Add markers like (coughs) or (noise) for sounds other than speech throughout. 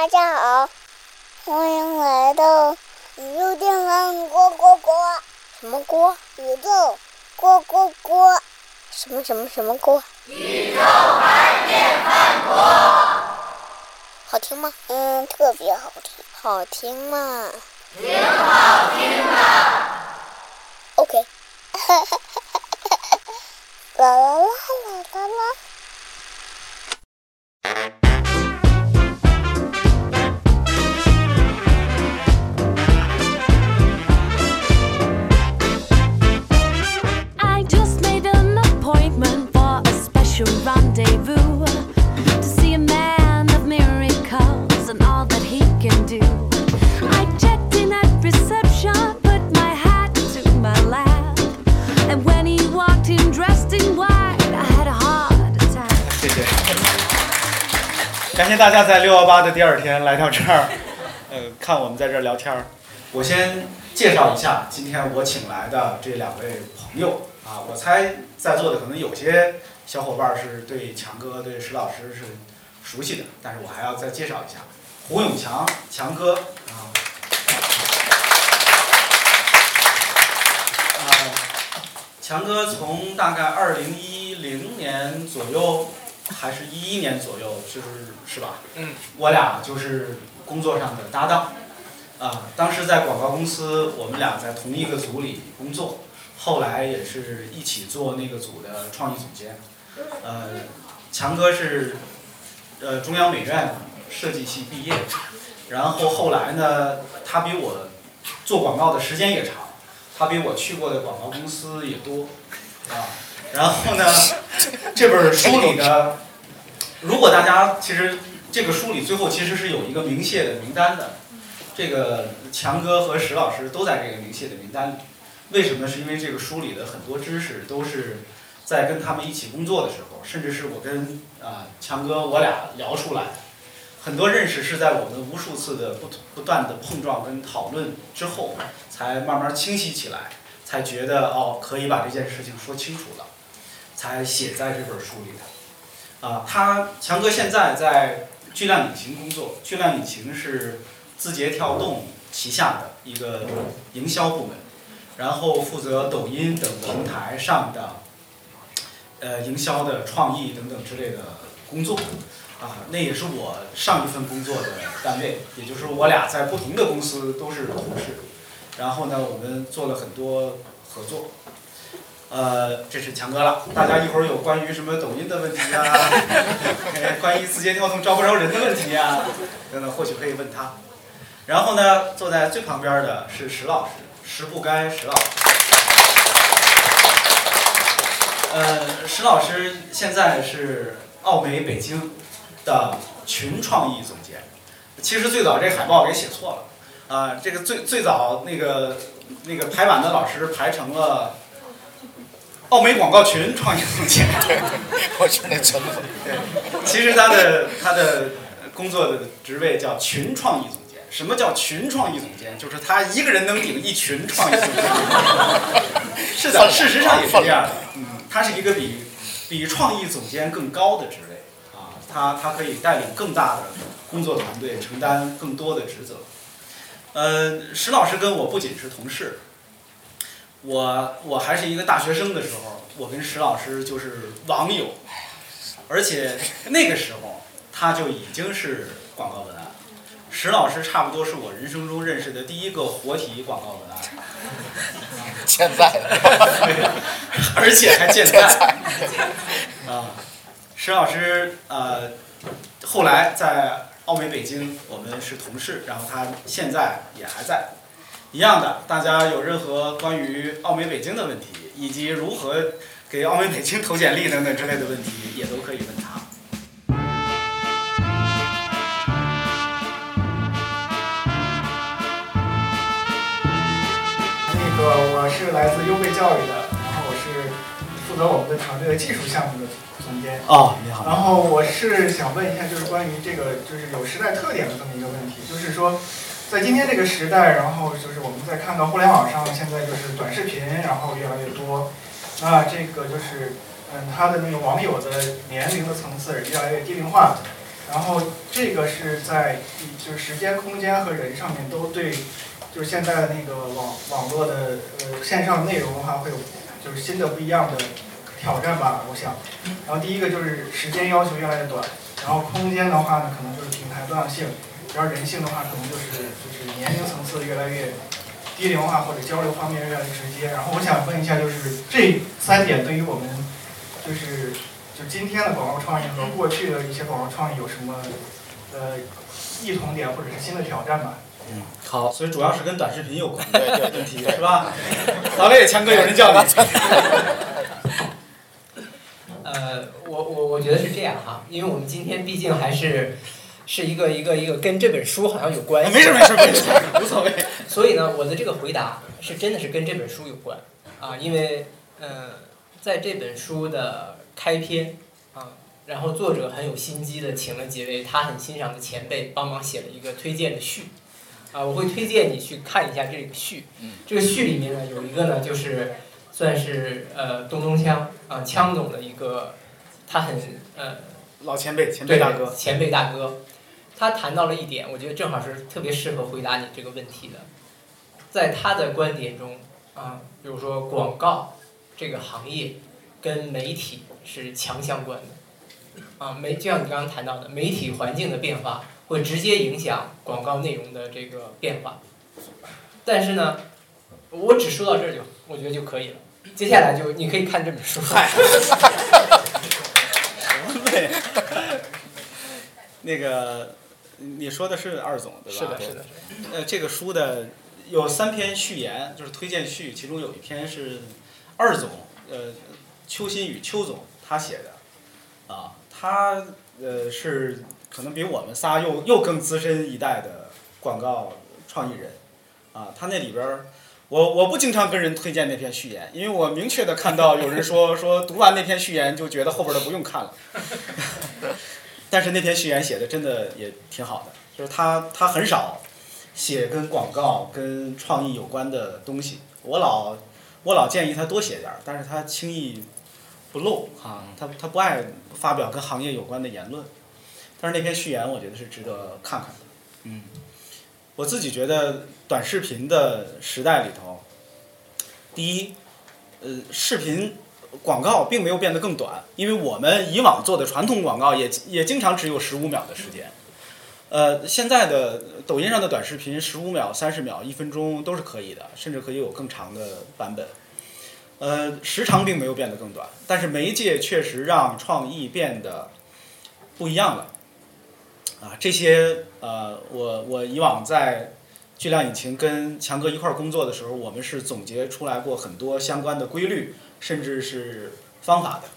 大家好，欢迎来到宇宙电饭锅锅锅。什么锅？宇宙锅锅锅。什么什么什么锅？宇宙牌电饭锅。好听吗？嗯，特别好听。好听吗？挺好听的。OK。啦啦啦啦啦啦。感谢大家在六幺八的第二天来到这儿，(laughs) 呃，看我们在这儿聊天儿。我先介绍一下今天我请来的这两位朋友啊，我猜在座的可能有些小伙伴是对强哥、对石老师是熟悉的，但是我还要再介绍一下胡永强强哥啊。啊，强哥从大概二零一零年左右。还是一一年左右，就是是吧？嗯。我俩就是工作上的搭档，啊，当时在广告公司，我们俩在同一个组里工作，后来也是一起做那个组的创意总监。呃，强哥是呃中央美院设计系毕业，然后后来呢，他比我做广告的时间也长，他比我去过的广告公司也多，啊。然后呢，这本书里的，如果大家其实这个书里最后其实是有一个明谢的名单的，这个强哥和石老师都在这个明谢的名单里。为什么？是因为这个书里的很多知识都是在跟他们一起工作的时候，甚至是我跟啊强哥我俩聊出来。很多认识是在我们无数次的不不断的碰撞跟讨论之后，才慢慢清晰起来，才觉得哦可以把这件事情说清楚了。才写在这本书里的，啊，他强哥现在在巨量引擎工作，巨量引擎是字节跳动旗下的一个营销部门，然后负责抖音等平台上的，呃，营销的创意等等之类的工作，啊，那也是我上一份工作的单位，也就是我俩在不同的公司都是同事，然后呢，我们做了很多合作。呃，这是强哥了。大家一会儿有关于什么抖音的问题啊，(laughs) 关于字节跳动招不招人的问题啊，等等，或许可以问他。然后呢，坐在最旁边的是石老师，石不该石老师。呃，石老师现在是奥美北京的群创意总监。其实最早这海报给写错了，啊，这个最最早那个那个排版的老师排成了。奥美广告群创意总监，对，(laughs) 我是那陈总。对，其实他的他的工作的职位叫群创意总监。什么叫群创意总监？就是他一个人能顶一群创意总监。(laughs) 是的，事实上也是这样的。嗯，他是一个比比创意总监更高的职位啊，他他可以带领更大的工作团队，承担更多的职责。呃，石老师跟我不仅是同事。我我还是一个大学生的时候，我跟石老师就是网友，而且那个时候他就已经是广告文案。石老师差不多是我人生中认识的第一个活体广告文案。(laughs) 健在，(laughs) 而且还健在。啊，石老师呃，后来在奥美北京，我们是同事，然后他现在也还在。一样的，大家有任何关于奥美北京的问题，以及如何给奥美北京投简历等等之类的问题，也都可以问他。那个我是来自优贝教育的，然后我是负责我们的团队的技术项目的总监。哦，你好。然后我是想问一下，就是关于这个就是有时代特点的这么一个问题，就是说。在今天这个时代，然后就是我们在看到互联网上，现在就是短视频，然后越来越多。那这个就是，嗯，他的那个网友的年龄的层次是越来越低龄化。然后这个是在就是时间、空间和人上面都对，就是现在的那个网网络的呃线上内容的话，会有就是新的不一样的挑战吧，我想。然后第一个就是时间要求越来越短，然后空间的话呢，可能就是平台多样性，然后人性的话，可能就是就是年龄层次越来越低龄化或者交流方面越来越直接。然后我想问一下，就是这三点对于我们就是就今天的广告创意和过去的一些广告创意有什么呃异同点或者是新的挑战吗？嗯，好，所以主要是跟短视频有关对对问题 (laughs) 是吧？(laughs) 好嘞，强哥，有人叫你。(laughs) 呃，我我我觉得是这样哈，因为我们今天毕竟还是是一个一个一个跟这本书好像有关系。没事没事没事，(laughs) 无所谓。所以呢，我的这个回答是真的是跟这本书有关啊，因为呃，在这本书的开篇啊，然后作者很有心机的请了几位他很欣赏的前辈帮忙写了一个推荐的序啊，我会推荐你去看一下这个序。这个序里面呢，有一个呢就是算是呃东东锵啊锵总的一个他很呃老前辈，前辈大哥，前辈大哥，他谈到了一点，我觉得正好是特别适合回答你这个问题的。在他的观点中，啊，比如说广告这个行业跟媒体是强相关的，啊，媒就像你刚刚谈到的，媒体环境的变化会直接影响广告内容的这个变化。但是呢，我只说到这儿就我觉得就可以了，接下来就你可以看这本书。(laughs) 嗨。对，(laughs) 那个你说的是二总对吧？是的，是的。呃，这个书的有三篇序言，就是推荐序，其中有一篇是二总，呃，邱新宇邱总他写的，啊，他呃是可能比我们仨又又更资深一代的广告创意人，啊，他那里边儿。我我不经常跟人推荐那篇序言，因为我明确的看到有人说说读完那篇序言就觉得后边的不用看了。(laughs) 但是那篇序言写的真的也挺好的，就是他他很少写跟广告跟创意有关的东西。我老我老建议他多写点儿，但是他轻易不露哈，他他不爱发表跟行业有关的言论。但是那篇序言我觉得是值得看看的，嗯。我自己觉得，短视频的时代里头，第一，呃，视频广告并没有变得更短，因为我们以往做的传统广告也也经常只有十五秒的时间，呃，现在的抖音上的短视频十五秒、三十秒、一分钟都是可以的，甚至可以有更长的版本，呃，时长并没有变得更短，但是媒介确实让创意变得不一样了。啊，这些呃，我我以往在巨量引擎跟强哥一块儿工作的时候，我们是总结出来过很多相关的规律，甚至是方法的。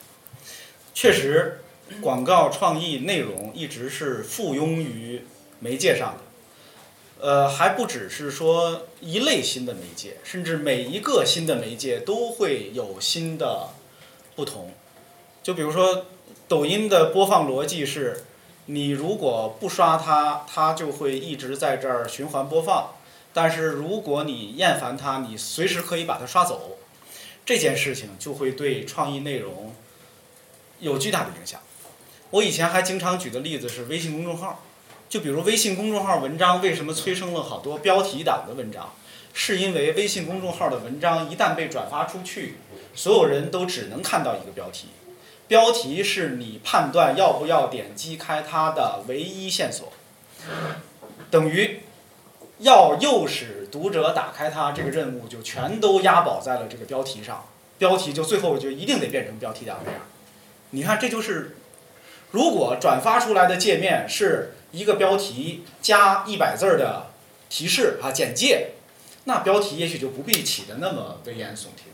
确实，广告创意内容一直是附庸于媒介上的。呃，还不只是说一类新的媒介，甚至每一个新的媒介都会有新的不同。就比如说，抖音的播放逻辑是。你如果不刷它，它就会一直在这儿循环播放。但是如果你厌烦它，你随时可以把它刷走。这件事情就会对创意内容有巨大的影响。我以前还经常举的例子是微信公众号，就比如微信公众号文章为什么催生了好多标题党的文章，是因为微信公众号的文章一旦被转发出去，所有人都只能看到一个标题。标题是你判断要不要点击开它的唯一线索，等于要诱使读者打开它这个任务就全都押宝在了这个标题上，标题就最后就一定得变成标题党那样。你看，这就是如果转发出来的界面是一个标题加一百字儿的提示啊简介，那标题也许就不必起的那么危言耸听。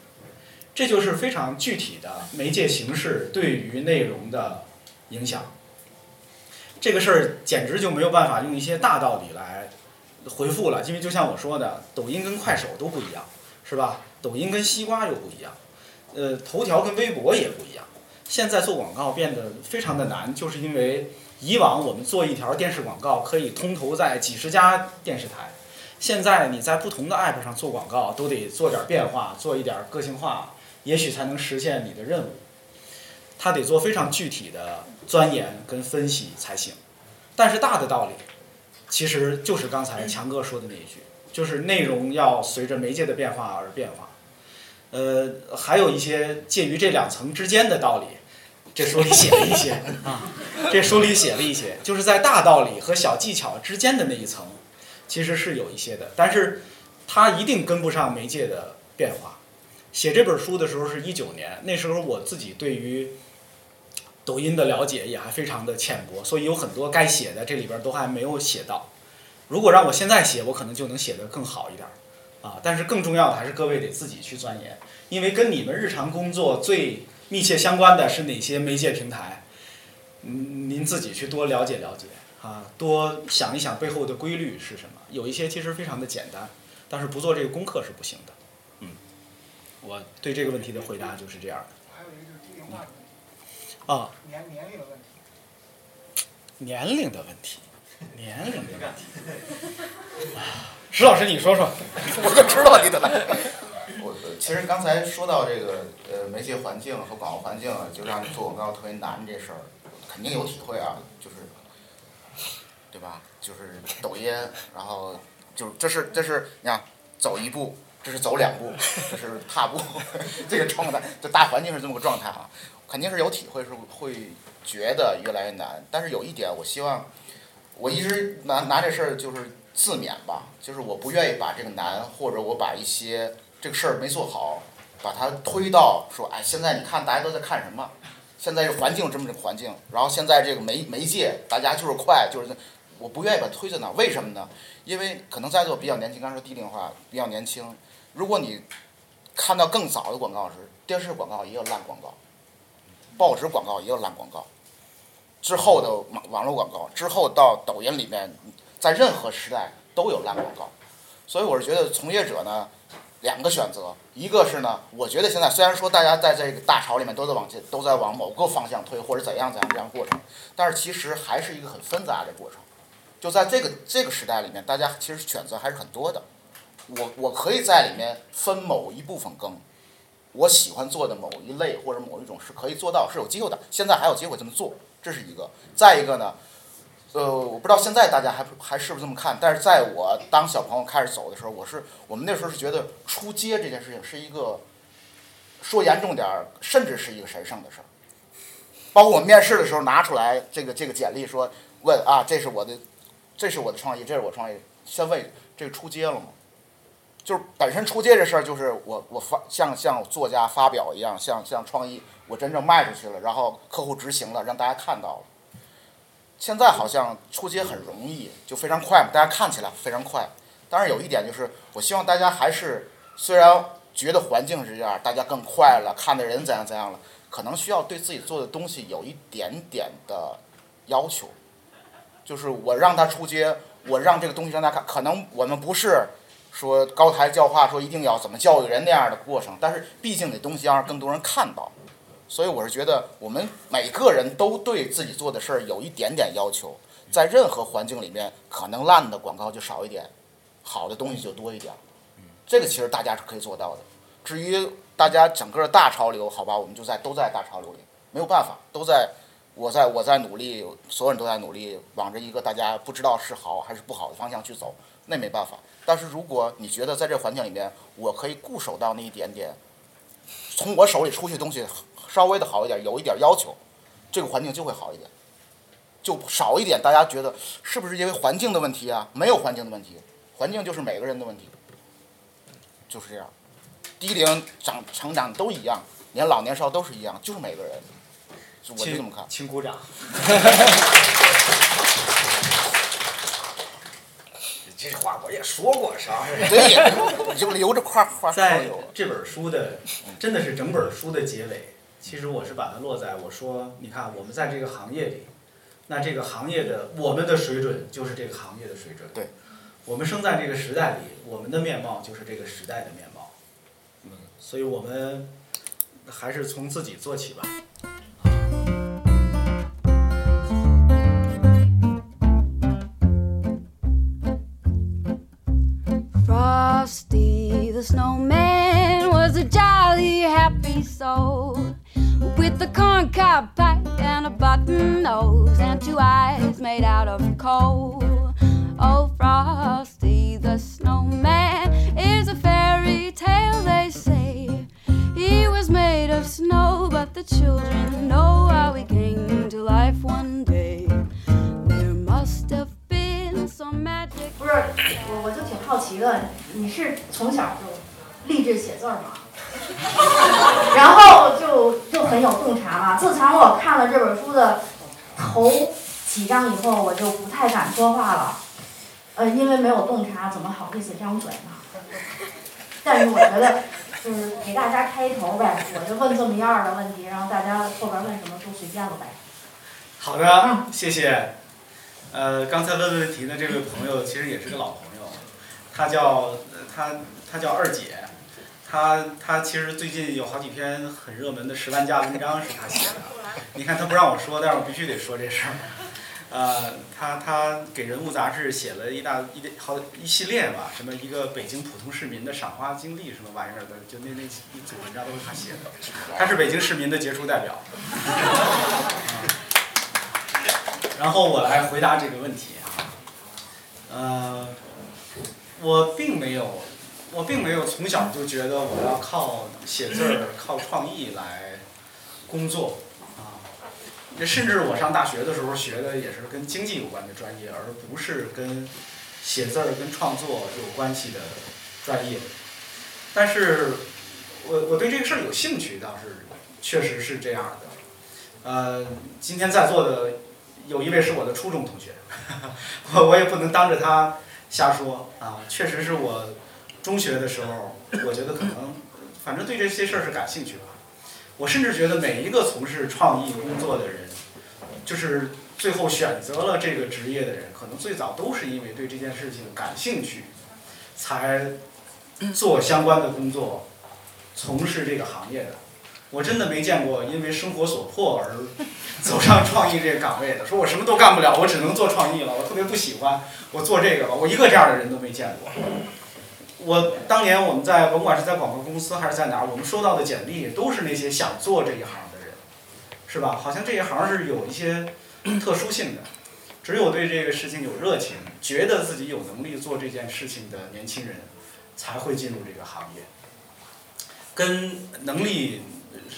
这就是非常具体的媒介形式对于内容的影响。这个事儿简直就没有办法用一些大道理来回复了，因为就像我说的，抖音跟快手都不一样，是吧？抖音跟西瓜又不一样，呃，头条跟微博也不一样。现在做广告变得非常的难，就是因为以往我们做一条电视广告可以通投在几十家电视台，现在你在不同的 app 上做广告都得做点变化，做一点个性化。也许才能实现你的任务，他得做非常具体的钻研跟分析才行。但是大的道理，其实就是刚才强哥说的那一句，就是内容要随着媒介的变化而变化。呃，还有一些介于这两层之间的道理，这书里写了一些啊，这书里写了一些，就是在大道理和小技巧之间的那一层，其实是有一些的，但是它一定跟不上媒介的变化。写这本书的时候是一九年，那时候我自己对于抖音的了解也还非常的浅薄，所以有很多该写的这里边都还没有写到。如果让我现在写，我可能就能写得更好一点。啊，但是更重要的还是各位得自己去钻研，因为跟你们日常工作最密切相关的是哪些媒介平台，嗯，您自己去多了解了解啊，多想一想背后的规律是什么。有一些其实非常的简单，但是不做这个功课是不行的。嗯，我对这个问题的回答就是这样的。还有一个就是低龄化的问题。啊。年年龄的问题。年龄的问题，年龄的问题。(laughs) 石老师，你说说，(laughs) 我就知道你的来。我其实刚才说到这个呃媒介环境和广告环境，就让你做广告特别难这事儿，肯定有体会啊，就是，对吧？就是抖音，然后就这是这是你看走一步，这是走两步，这是踏步，(laughs) 这个状态，这大环境是这么个状态啊，肯定是有体会，是会觉得越来越难。但是有一点，我希望，我一直拿拿这事儿就是。自勉吧，就是我不愿意把这个难，或者我把一些这个事儿没做好，把它推到说，哎，现在你看大家都在看什么？现在这环境这么个环境，然后现在这个媒媒介，大家就是快，就是我不愿意把它推在那，为什么呢？因为可能在座比较年轻，刚说低龄化，比较年轻。如果你看到更早的广告时，电视广告也有烂广告，报纸广告也有烂广告，之后的网网络广告，之后到抖音里面。在任何时代都有烂广告，所以我是觉得从业者呢，两个选择，一个是呢，我觉得现在虽然说大家在这个大潮里面都在往前，都在往某个方向推，或者怎样怎样这样过程，但是其实还是一个很纷杂的过程。就在这个这个时代里面，大家其实选择还是很多的。我我可以在里面分某一部分更，我喜欢做的某一类或者某一种是可以做到，是有机会的。现在还有机会这么做，这是一个。再一个呢？呃，我不知道现在大家还还是不是这么看，但是在我当小朋友开始走的时候，我是我们那时候是觉得出街这件事情是一个，说严重点儿，甚至是一个神圣的事儿。包括我面试的时候拿出来这个这个简历说问啊，这是我的，这是我的创意，这是我创意，先问这个出街了吗？就是本身出街这事儿，就是我我发像像作家发表一样，像像创意，我真正卖出去了，然后客户执行了，让大家看到了。现在好像出街很容易，就非常快嘛，大家看起来非常快。当然有一点就是，我希望大家还是虽然觉得环境是这样，大家更快了，看的人怎样怎样了，可能需要对自己做的东西有一点点的要求。就是我让他出街，我让这个东西让他看，可能我们不是说高台教化，说一定要怎么教育人那样的过程，但是毕竟这东西要让更多人看到。所以我是觉得，我们每个人都对自己做的事儿有一点点要求，在任何环境里面，可能烂的广告就少一点，好的东西就多一点。这个其实大家是可以做到的。至于大家整个大潮流，好吧，我们就在都在大潮流里，没有办法，都在，我在我在努力，所有人都在努力，往着一个大家不知道是好还是不好的方向去走，那没办法。但是如果你觉得在这环境里面，我可以固守到那一点点，从我手里出去的东西。稍微的好一点，有一点要求，这个环境就会好一点，就少一点。大家觉得是不是因为环境的问题啊？没有环境的问题，环境就是每个人的问题，就是这样。低龄长成长都一样，年老年少都是一样，就是每个人。我就这么看。请鼓掌。这话我也说过，是吧？(laughs) 对，就留着块话。在这本书的，真的是整本书的结尾。其实我是把它落在我说，你看我们在这个行业里，那这个行业的我们的水准就是这个行业的水准。对，我们生在这个时代里，我们的面貌就是这个时代的面貌。嗯，所以我们还是从自己做起吧。Frosty the snowman was a jolly happy soul. with a corncob pipe and a button nose and two eyes made out of coal. Oh, Frosty the snowman is a fairy tale, they say. He was made of snow, but the children know how he came to life one day. 不是我，我就挺好奇的，你是从小就立志写字儿吗？(laughs) 然后就就很有洞察嘛。自从我看了这本书的头几章以后，我就不太敢说话了，呃，因为没有洞察，怎么好意思张嘴呢？(laughs) 但是我觉得，就是给大家开一头呗，我就问这么一二的问题，然后大家后边问什么都随便了呗。好的，谢谢。呃，刚才问问题的这位朋友其实也是个老朋友，他叫他他叫二姐，他他其实最近有好几篇很热门的十万加文章是他写的。你看他不让我说，但是我必须得说这事儿。呃，他他给人物杂志写了一大一好一系列吧，什么一个北京普通市民的赏花经历什么玩意儿的，就那那一组文章都是他写的。他是北京市民的杰出代表。(laughs) 然后我来回答这个问题啊，呃，我并没有，我并没有从小就觉得我要靠写字儿、靠创意来工作啊。这甚至我上大学的时候学的也是跟经济有关的专业，而不是跟写字儿、跟创作有关系的专业。但是我我对这个事儿有兴趣，倒是确实是这样的。呃，今天在座的。有一位是我的初中同学，(laughs) 我我也不能当着他瞎说啊。确实是我中学的时候，我觉得可能，反正对这些事儿是感兴趣吧。我甚至觉得每一个从事创意工作的人，就是最后选择了这个职业的人，可能最早都是因为对这件事情感兴趣，才做相关的工作，从事这个行业的。我真的没见过因为生活所迫而走上创意这个岗位的，(laughs) 说我什么都干不了，我只能做创意了，我特别不喜欢，我做这个吧，我一个这样的人都没见过。我当年我们在甭管是在广告公司还是在哪儿，我们收到的简历都是那些想做这一行的人，是吧？好像这一行是有一些特殊性的，只有对这个事情有热情，觉得自己有能力做这件事情的年轻人，才会进入这个行业，跟能力。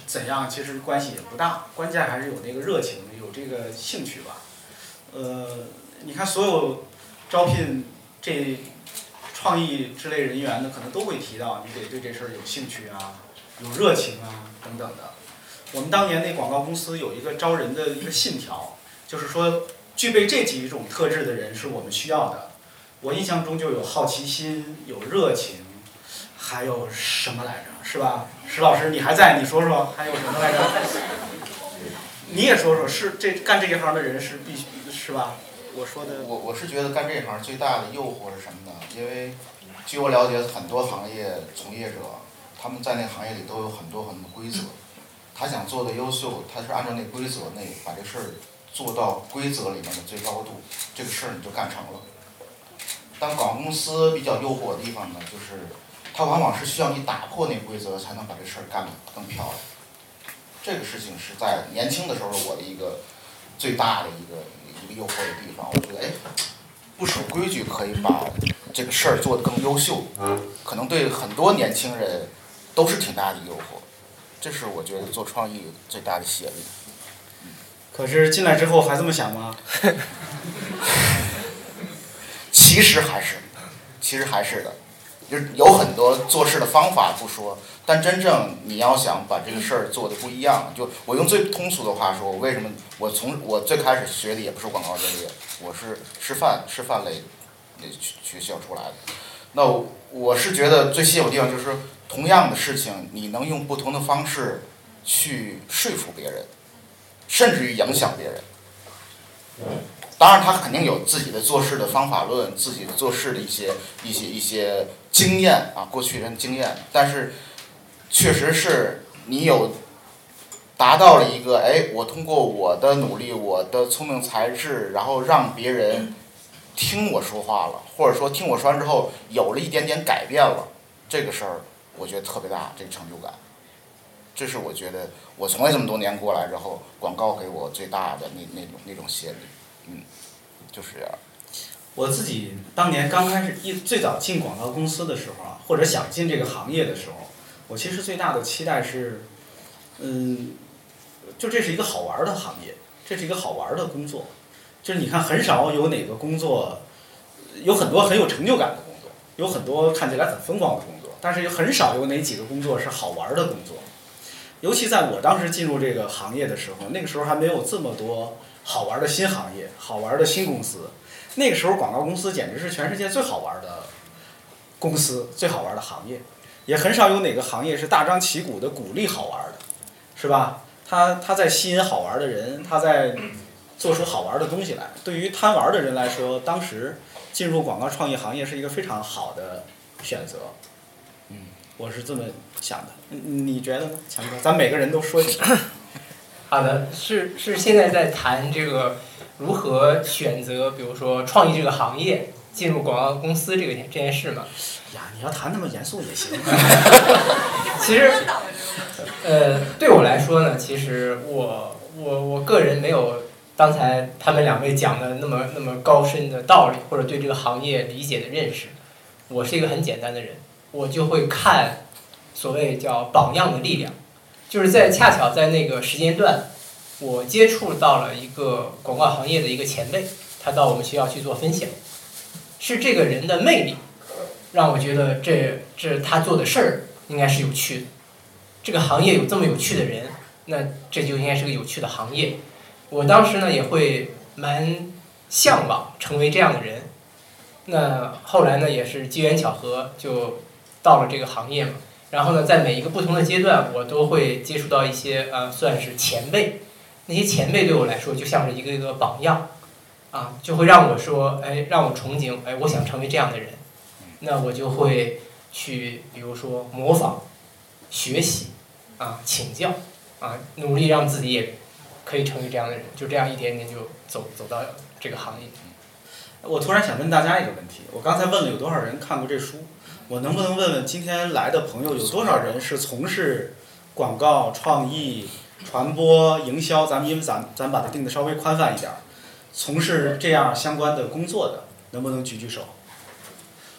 怎样？其实关系也不大，关键还是有那个热情，有这个兴趣吧。呃，你看所有招聘这创意之类人员的，可能都会提到你得对这事儿有兴趣啊，有热情啊等等的。我们当年那广告公司有一个招人的一个信条，就是说具备这几种特质的人是我们需要的。我印象中就有好奇心，有热情。还有什么来着？是吧，石老师，你还在？你说说还有什么来着？你也说说，是这干这一行的人是必须是吧？我说的。我我是觉得干这一行最大的诱惑是什么呢？因为据我了解，很多行业从业者他们在那行业里都有很多很多规则，他想做的优秀，他是按照那规则内把这事儿做到规则里面的最高度，这个事儿你就干成了。但广告公司比较诱惑的地方呢，就是。它往往是需要你打破那规则，才能把这事儿干得更漂亮。这个事情是在年轻的时候我的一个最大的一个一个诱惑的地方。我觉得，哎，不守规矩可以把这个事儿做得更优秀，可能对很多年轻人都是挺大的诱惑。这是我觉得做创意最大的吸引力。可是进来之后还这么想吗？(laughs) 其实还是，其实还是的。就是有很多做事的方法不说，但真正你要想把这个事儿做的不一样，就我用最通俗的话说，我为什么我从我最开始学的也不是广告专业，我是师范师范类那学学校出来的。那我是觉得最吸引我的地方就是同样的事情，你能用不同的方式去说服别人，甚至于影响别人。当然，他肯定有自己的做事的方法论，自己做事的一些一些一些。经验啊，过去人经验，但是确实是你有达到了一个哎，我通过我的努力，我的聪明才智，然后让别人听我说话了，或者说听我说完之后有了一点点改变了，这个事儿我觉得特别大，这个成就感，这是我觉得我从业这么多年过来之后，广告给我最大的那那种那种吸引力，嗯。就是这样。我自己当年刚开始一最早进广告公司的时候啊，或者想进这个行业的时候，我其实最大的期待是，嗯，就这是一个好玩的行业，这是一个好玩的工作。就是你看，很少有哪个工作，有很多很有成就感的工作，有很多看起来很风光的工作，但是也很少有哪几个工作是好玩的工作。尤其在我当时进入这个行业的时候，那个时候还没有这么多好玩的新行业、好玩的新公司。那个时候广告公司简直是全世界最好玩的公司、最好玩的行业，也很少有哪个行业是大张旗鼓的鼓励好玩的，是吧？他他在吸引好玩的人，他在做出好玩的东西来。对于贪玩的人来说，当时进入广告创意行业是一个非常好的选择。嗯，我是这么想的。你觉得呢，强哥？咱每个人都说几句。(laughs) 好的，是是现在在谈这个如何选择，比如说创意这个行业，进入广告公司这个这件事嘛？呀，你要谈那么严肃也行。(laughs) 其实，呃，对我来说呢，其实我我我个人没有刚才他们两位讲的那么那么高深的道理，或者对这个行业理解的认识。我是一个很简单的人，我就会看所谓叫榜样的力量。就是在恰巧在那个时间段，我接触到了一个广告行业的一个前辈，他到我们学校去做分享，是这个人的魅力，让我觉得这这他做的事儿应该是有趣的，这个行业有这么有趣的人，那这就应该是个有趣的行业。我当时呢也会蛮向往成为这样的人，那后来呢也是机缘巧合就到了这个行业嘛。然后呢，在每一个不同的阶段，我都会接触到一些呃，算是前辈。那些前辈对我来说，就像是一个一个榜样，啊，就会让我说，哎，让我憧憬，哎，我想成为这样的人。那我就会去，比如说模仿、学习，啊，请教，啊，努力让自己也可以成为这样的人。就这样一点点就走走到这个行业。我突然想问大家一个问题：我刚才问了有多少人看过这书？我能不能问问今天来的朋友有多少人是从事广告创意、传播、营销？咱们因为咱咱把它定的稍微宽泛一点儿，从事这样相关的工作的，能不能举举手？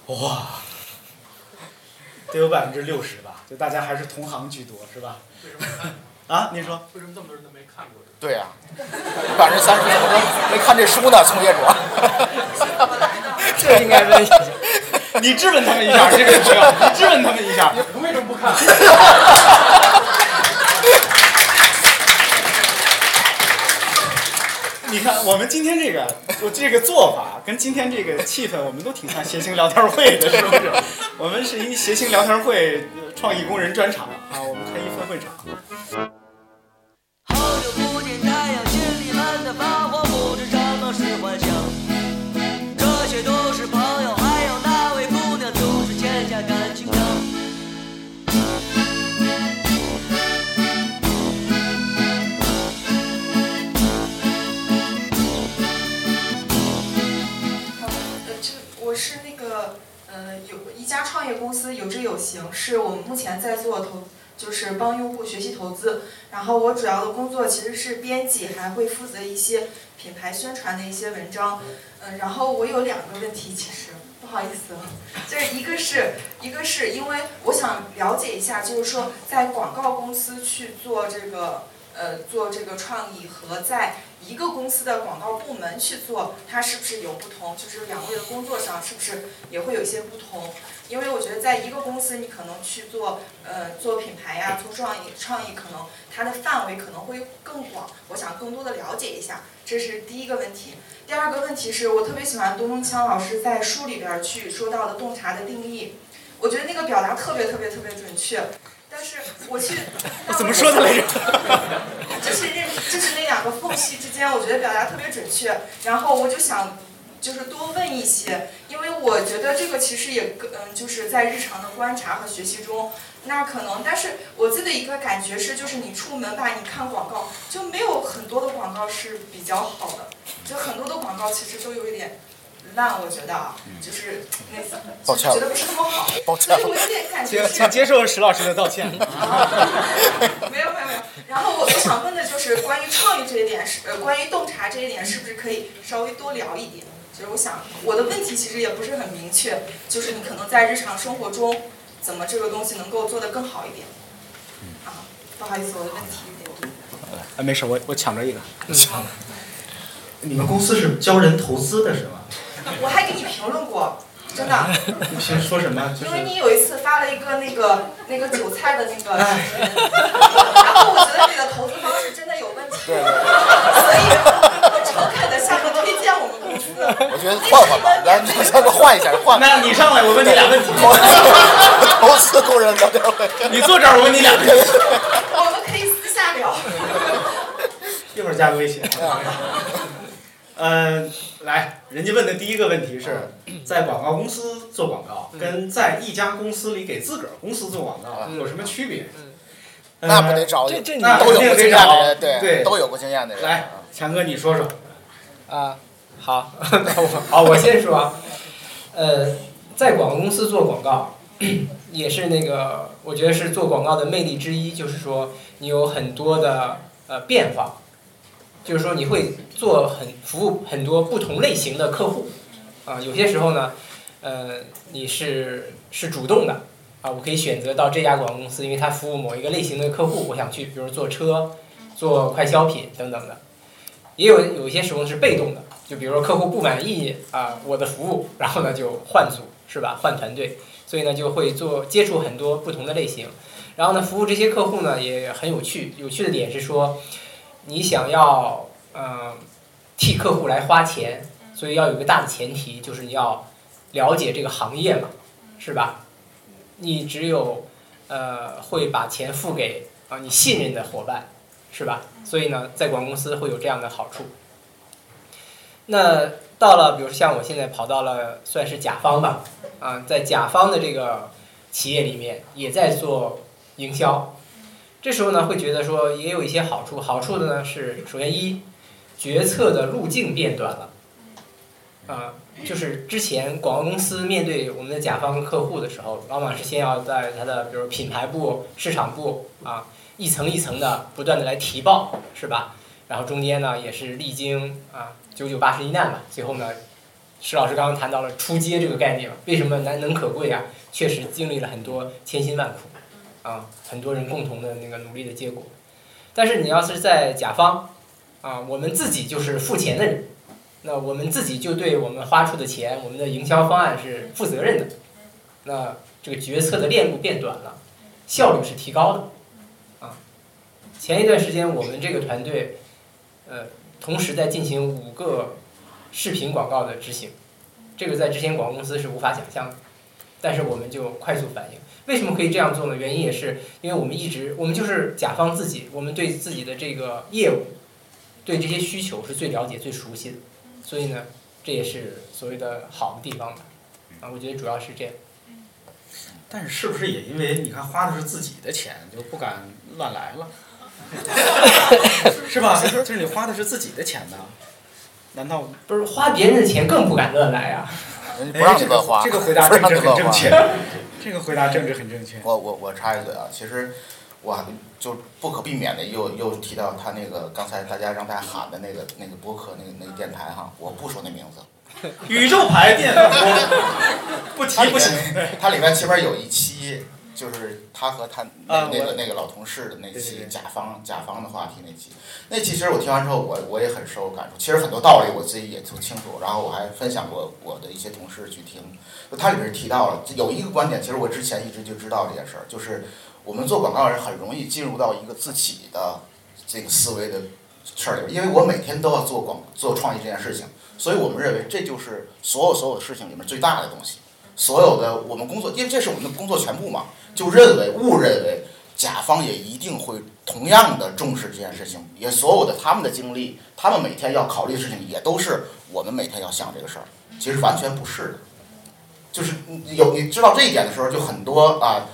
哇，得有百分之六十吧，就大家还是同行居多，是吧？(laughs) 啊，您说？为什么这么多人都没看过？对呀、百分之三十怎么说没看这书呢？从业者。(laughs) 这应该问一下。你质问他们一下，这个需要你质问他们一下。你为什么不看？(laughs) 你看，我们今天这个我这个做法跟今天这个气氛，我们都挺像谐星聊天会的，是不是？我们是一谐星聊天会创意工人专场啊，我们开一分会场。我是那个呃，有一家创业公司有志有行，是我们目前在做投，就是帮用户学习投资。然后我主要的工作其实是编辑，还会负责一些品牌宣传的一些文章。嗯、然后我有两个问题，其实不好意思，(laughs) 就是一个是一个是因为我想了解一下，就是说在广告公司去做这个呃做这个创意和在一个公司的广告部门去做，它是不是有不同？就是两位的工作上是不是也会有一些不同？因为我觉得在一个公司，你可能去做呃做品牌呀、做创意创意，可能它的范围可能会更广。我想更多的了解一下，这是第一个问题。第二个问题是我特别喜欢东东锵老师在书里边儿去说到的洞察的定义，我觉得那个表达特别特别特别准确。但是我去，怎么说的来着？(laughs) 就是那，就是那两个缝隙之间，我觉得表达特别准确。然后我就想，就是多问一些，因为我觉得这个其实也跟嗯，就是在日常的观察和学习中，那可能，但是我自己的一个感觉是，就是你出门吧，你看广告，就没有很多的广告是比较好的，就很多的广告其实都有一点。烂，我觉得啊，就是那抱歉觉得不是那么好，抱歉所以我有点感觉请是请接受石老师的道歉。没有没有没有。然后我我想问的就是关于创意这一点是呃，关于洞察这一点是不是可以稍微多聊一点？就是我想我的问题其实也不是很明确，就是你可能在日常生活中怎么这个东西能够做得更好一点？啊，不好意思，我的问题有点多。啊，没事，我我抢着一个。(laughs) 你们公司是教人投资的是吗？我还给你评论过，真的。(laughs) 你先说什么？就是因为你有一次发了一个那个那个韭菜的那个视频，然后我觉得你的投资方式真的有问题，所以我诚恳的向你推荐我们公司。我觉得换换吧，咱咱们换一下，换。那你上来，我问你俩问题。投资工人聊天会。你坐这儿，我问你俩问题。(laughs) 我们可以私下聊。一会儿加个微信。嗯，(laughs) 来，人家问的第一个问题是在广告公司做广告，跟在一家公司里给自个儿公司做广告有什么区别？那不得找这这都有过经验的人，对对，都有过经验的人。来，强哥你说说。啊，好，(laughs) 好，我先说。呃，在广告公司做广告，(clears throat) 也是那个，我觉得是做广告的魅力之一，就是说你有很多的呃变化，就是说你会做很服务很多不同类型的客户，啊，有些时候呢，呃，你是是主动的，啊，我可以选择到这家广告公司，因为它服务某一个类型的客户，我想去，比如做车、做快消品等等的。也有有些时候是被动的，就比如说客户不满意啊我的服务，然后呢就换组是吧，换团队，所以呢就会做接触很多不同的类型，然后呢服务这些客户呢也很有趣，有趣的点是说，你想要嗯替客户来花钱，所以要有一个大的前提就是你要了解这个行业嘛，是吧？你只有呃会把钱付给啊你信任的伙伴。是吧？所以呢，在广告公司会有这样的好处。那到了，比如像我现在跑到了算是甲方吧，啊，在甲方的这个企业里面也在做营销，这时候呢会觉得说也有一些好处。好处的呢是，首先一，决策的路径变短了，啊，就是之前广告公司面对我们的甲方客户的时候，往往是先要在它的比如品牌部、市场部啊。一层一层的不断的来提报，是吧？然后中间呢也是历经啊九九八十一难吧，最后呢，石老师刚刚谈到了出街这个概念，为什么难能可贵啊？确实经历了很多千辛万苦，啊，很多人共同的那个努力的结果。但是你要是在甲方，啊，我们自己就是付钱的人，那我们自己就对我们花出的钱，我们的营销方案是负责任的，那这个决策的链路变短了，效率是提高的。啊前一段时间，我们这个团队，呃，同时在进行五个视频广告的执行，这个在之前广告公司是无法想象的，但是我们就快速反应。为什么可以这样做呢？原因也是因为我们一直，我们就是甲方自己，我们对自己的这个业务，对这些需求是最了解、最熟悉的，所以呢，这也是所谓的好的地方吧。啊，我觉得主要是这样。但是是不是也因为你看花的是自己的钱，就不敢乱来了？(laughs) 是吧？就是你花的是自己的钱呢，难道不是花别人的钱更不敢乱来啊？不让你乱花，这个回答政治很正确。这个回答政治很正确。我我我插一嘴啊，其实我就不可避免的又又提到他那个刚才大家让他喊的那个那个播客那个那个电台哈，我不说那名字。(laughs) 宇宙牌电饭锅，不提不行。它里面前面有一期。就是他和他那那个那个老同事的那期甲方甲方的话题那期，那期其实我听完之后我我也很受感触。其实很多道理我自己也都清楚，然后我还分享过我的一些同事去听。就它里面提到了有一个观点，其实我之前一直就知道这件事儿，就是我们做广告人很容易进入到一个自己的这个思维的事儿里，因为我每天都要做广做创意这件事情，所以我们认为这就是所有所有的事情里面最大的东西。所有的我们工作，因为这是我们的工作全部嘛。就认为误认为甲方也一定会同样的重视这件事情，也所有的他们的精力，他们每天要考虑的事情也都是我们每天要想这个事儿。其实完全不是的，就是有你知道这一点的时候，就很多啊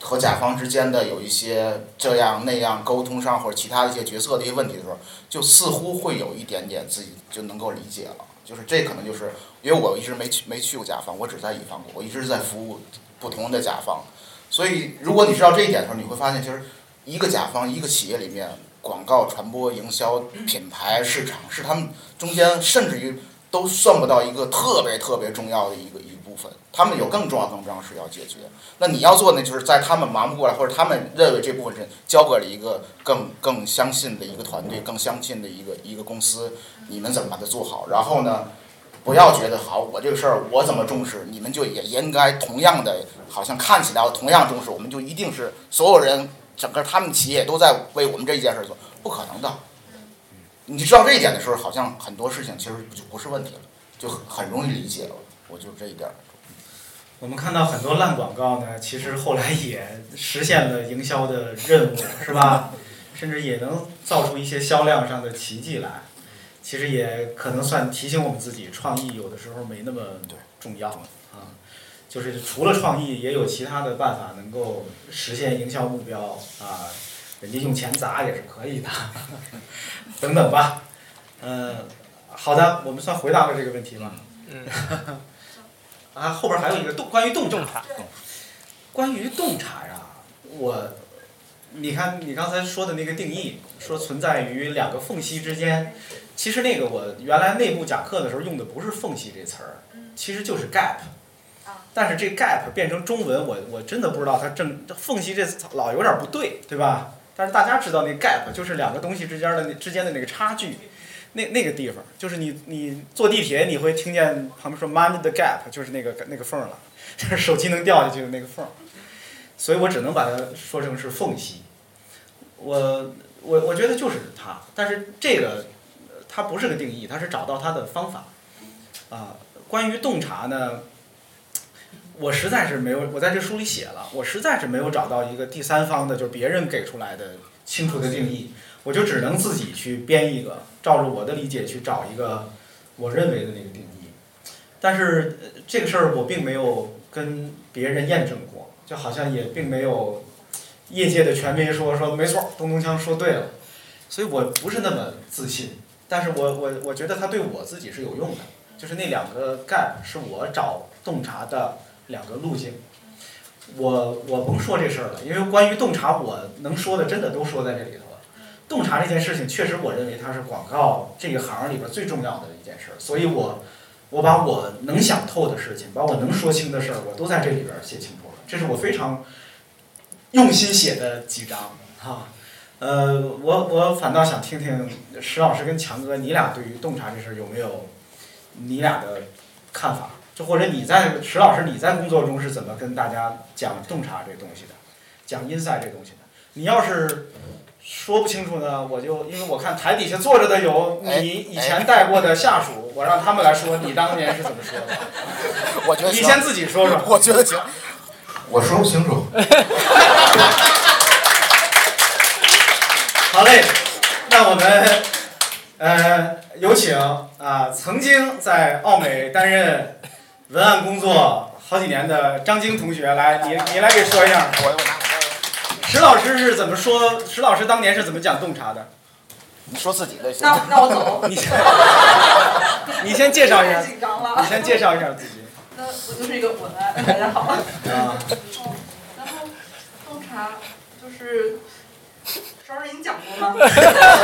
和甲方之间的有一些这样那样沟通上或者其他的一些决策的一些问题的时候，就似乎会有一点点自己就能够理解了。就是这可能就是因为我一直没去没去过甲方，我只在乙方过，我一直在服务不同的甲方。所以，如果你知道这一点的时候，你会发现，其实一个甲方、一个企业里面，广告传播、营销、品牌、市场，是他们中间甚至于都算不到一个特别特别重要的一个一部分。他们有更重要、更重要的事要解决。那你要做呢，就是在他们忙不过来，或者他们认为这部分人交给了一个更更相信的一个团队、更相信的一个一个公司，你们怎么把它做好？然后呢，不要觉得好，我这个事儿我怎么重视，你们就也应该同样的，好像看起来同样重视，我们就一定是所有人整个他们企业都在为我们这一件事做，不可能的。你知道这一点的时候，好像很多事情其实就不是问题了，就很很容易理解了。我就这一点。(laughs) 我们看到很多烂广告呢，其实后来也实现了营销的任务，是吧？甚至也能造出一些销量上的奇迹来。其实也可能算提醒我们自己，创意有的时候没那么重要了啊。就是除了创意，也有其他的办法能够实现营销目标啊。人家用钱砸也是可以的，(laughs) 等等吧。嗯，好的，我们算回答了这个问题吧。嗯。(laughs) 啊，后边还有一个洞，关于洞察。关于洞察呀，我，你看你刚才说的那个定义，说存在于两个缝隙之间，其实那个我原来内部讲课的时候用的不是缝隙这词儿，其实就是 gap。但是这 gap 变成中文，我我真的不知道它正缝隙这老有点不对，对吧？但是大家知道那 gap 就是两个东西之间的那之间的那个差距。那那个地方，就是你你坐地铁，你会听见旁边说 “mind the gap”，就是那个那个缝了，就 (laughs) 是手机能掉下去的那个缝。所以我只能把它说成是缝隙。我我我觉得就是它，但是这个它不是个定义，它是找到它的方法。啊，关于洞察呢，我实在是没有，我在这书里写了，我实在是没有找到一个第三方的，就是别人给出来的清楚的定义。我就只能自己去编一个，照着我的理解去找一个我认为的那个定义。但是这个事儿我并没有跟别人验证过，就好像也并没有业界的权威说说没错，东东锵说对了，所以我不是那么自信。但是我我我觉得它对我自己是有用的，就是那两个 gap 是我找洞察的两个路径。我我甭说这事儿了，因为关于洞察我能说的真的都说在这里头了。洞察这件事情，确实我认为它是广告这个行里边最重要的一件事儿，所以我我把我能想透的事情，把我能说清的事儿，我都在这里边写清楚了。这是我非常用心写的几章哈。呃，我我反倒想听听石老师跟强哥，你俩对于洞察这事儿有没有你俩的看法？就或者你在石老师你在工作中是怎么跟大家讲洞察这东西的，讲 inside 这东西的？你要是说不清楚呢，我就因为我看台底下坐着的有你以前带过的下属，我让他们来说你当年是怎么说的。(laughs) 我觉得你先自己说说。(laughs) 我觉得行。我说不清楚。(laughs) 好嘞，那我们呃有请啊曾经在奥美担任文案工作好几年的张晶同学来，你你来给说一下。我我拿。石老师是怎么说？石老师当年是怎么讲洞察的？你说自己的行。那那我走。(laughs) 你先，你先介绍一下。(laughs) 紧张了。你先介绍一下自己。那我就是一个文案，大家好。啊。然后洞察就是，石老师你讲过吗？(laughs) 没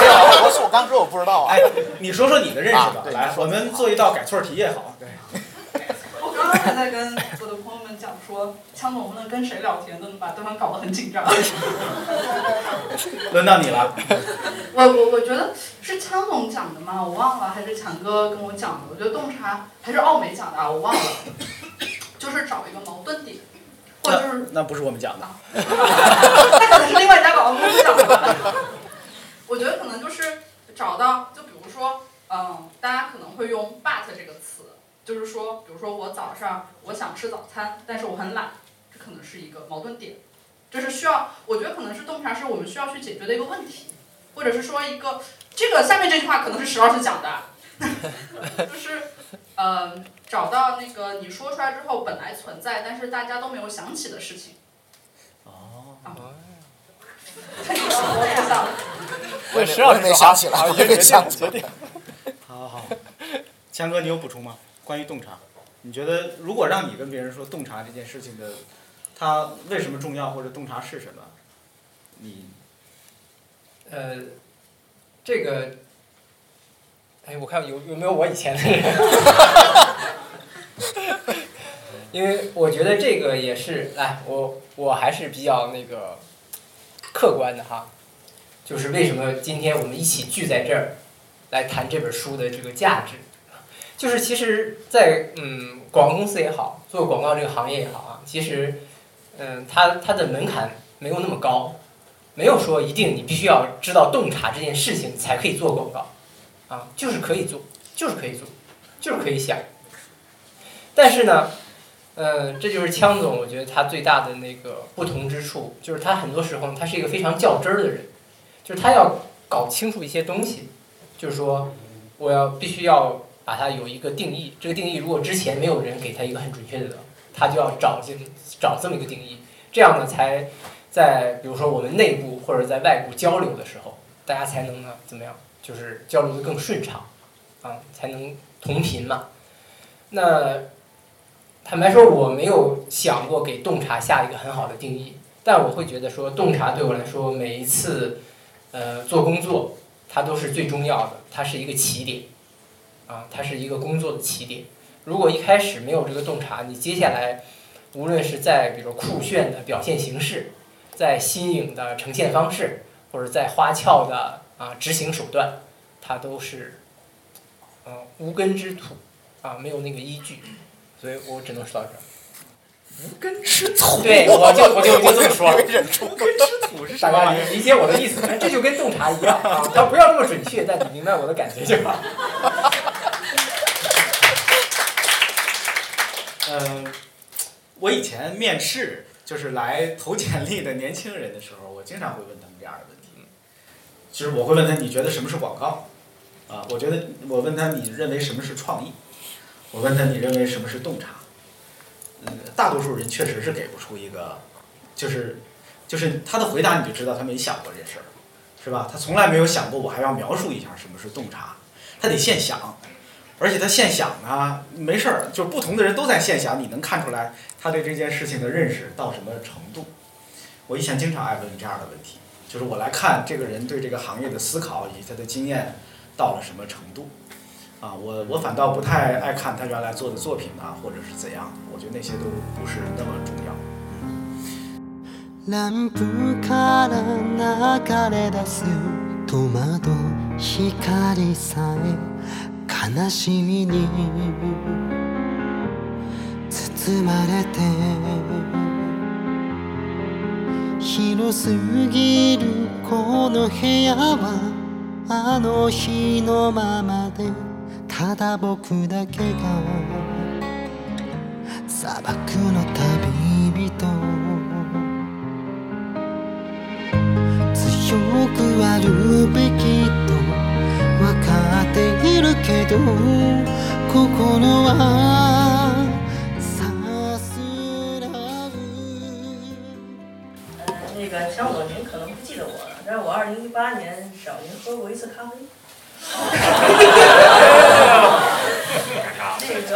有，我说我刚说我不知道。哎，你说说你的认识吧。来，我们做一道改错题也好。对。我刚刚还在跟我的朋友们讲说，枪总不能跟谁聊天都能把对方搞得很紧张。轮到你了。(laughs) 我我我觉得是枪总讲的吗？我忘了，还是强哥跟我讲的？我觉得洞察还是奥美讲的啊，我忘了。就是找一个矛盾点，或者就是那不是我们讲的。(laughs) 那可能是另外一家广告公司讲的。我觉得可能就是找到，就比如说，嗯，大家可能会用 but 这个词。就是说，比如说我早上我想吃早餐，但是我很懒，这可能是一个矛盾点，就是需要，我觉得可能是洞察是我们需要去解决的一个问题，或者是说一个，这个下面这句话可能是石老师讲的，就是，呃，找到那个你说出来之后本来存在，但是大家都没有想起的事情。哦。我石老师没想起来，我也没想起来。好好好，强哥，你有补充吗？关于洞察，你觉得如果让你跟别人说洞察这件事情的，它为什么重要，或者洞察是什么？你，呃，这个，哎，我看有有没有我以前的人，(laughs) 因为我觉得这个也是，来，我我还是比较那个客观的哈，就是为什么今天我们一起聚在这儿来谈这本书的这个价值，就是其实在，嗯广告公司也好，做广告这个行业也好啊，其实嗯它它的门槛没有那么高。没有说一定你必须要知道洞察这件事情才可以做广告，啊，就是可以做，就是可以做，就是可以想。但是呢，呃，这就是枪总，我觉得他最大的那个不同之处，就是他很多时候他是一个非常较真儿的人，就是他要搞清楚一些东西，就是说我要必须要把它有一个定义，这个定义如果之前没有人给他一个很准确的，他就要找这找这么一个定义，这样呢才。在比如说我们内部或者在外部交流的时候，大家才能呢怎么样？就是交流的更顺畅，啊，才能同频嘛。那坦白说，我没有想过给洞察下一个很好的定义，但我会觉得说，洞察对我来说，每一次呃做工作，它都是最重要的，它是一个起点，啊，它是一个工作的起点。如果一开始没有这个洞察，你接下来无论是在比如酷炫的表现形式，在新颖的呈现方式，或者在花俏的啊执行手段，它都是，嗯无根之土，啊没有那个依据，所以我只能说到这儿。无根之土。(laughs) 对，我就我就我就这么说了。无根之土是大家理理解我的意思，这就跟洞察一样啊，它不要那么准确，但你明白我的感觉就好。嗯，(laughs) 我以前面试。就是来投简历的年轻人的时候，我经常会问他们这样的问题。就是我会问他，你觉得什么是广告？啊，我觉得我问他，你认为什么是创意？我问他，你认为什么是洞察？嗯，大多数人确实是给不出一个，就是就是他的回答你就知道他没想过这事儿，是吧？他从来没有想过我还要描述一下什么是洞察，他得现想。而且他现想呢，没事儿，就是不同的人都在现想，你能看出来他对这件事情的认识到什么程度？我以前经常爱问这样的问题，就是我来看这个人对这个行业的思考以及他的经验到了什么程度。啊，我我反倒不太爱看他原来做的作品啊，或者是怎样，我觉得那些都不是那么重要。悲しみに包まれて 広すぎるこの部屋はあの日のままでただ僕だけが砂漠の旅人強くあるべきと分かっているけど心は个强总，您可能不记得我了，但是我二零一八年找您喝过一次咖啡。(laughs)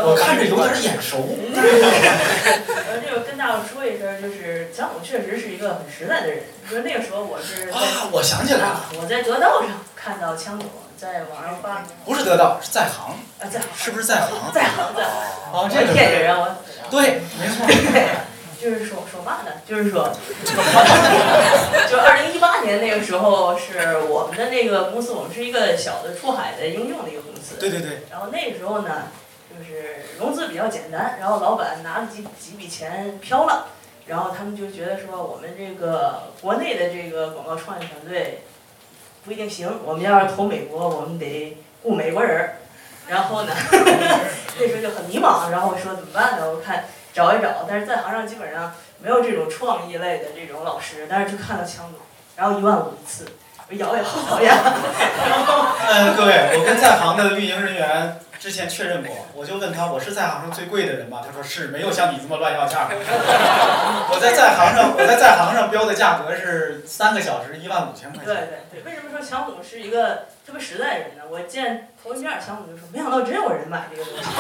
我看着有点眼熟。呃，这个跟大伙说一声，就是强总确实是一个很实在的人。就是那个时候我是啊，我想起来了，我在得道上看到强总。在网上发，不是得道，是在行。啊，在行，是不是在行？在行，在行。哦，这个骗人我。对，没错。(laughs) 就是说说嘛呢？就是说，(laughs) 就二零一八年那个时候，是我们的那个公司，我们是一个小的出海的应用的一个公司。对对对。然后那个时候呢，就是融资比较简单，然后老板拿了几几笔钱飘了，然后他们就觉得说，我们这个国内的这个广告创意团队。不一定行，我们要是投美国，我们得雇美国人儿。然后呢，(laughs) 那时候就很迷茫，然后说怎么办呢？我看找一找，但是在行上基本上没有这种创意类的这种老师，但是就看到枪总，然后一万五一次，我咬咬牙。嗯，(laughs) 各位，我跟在行的运营人员。之前确认过，(laughs) 我就问他，我是在行上最贵的人吗？他说是，没有像你这么乱要价。(laughs) 我在在行上，我在在行上标的价格是三个小时一万五千块钱。对对对，为什么说强总是一个特别实在的人呢？我见头一面，强总就说，没想到真有人买这个东西。(laughs)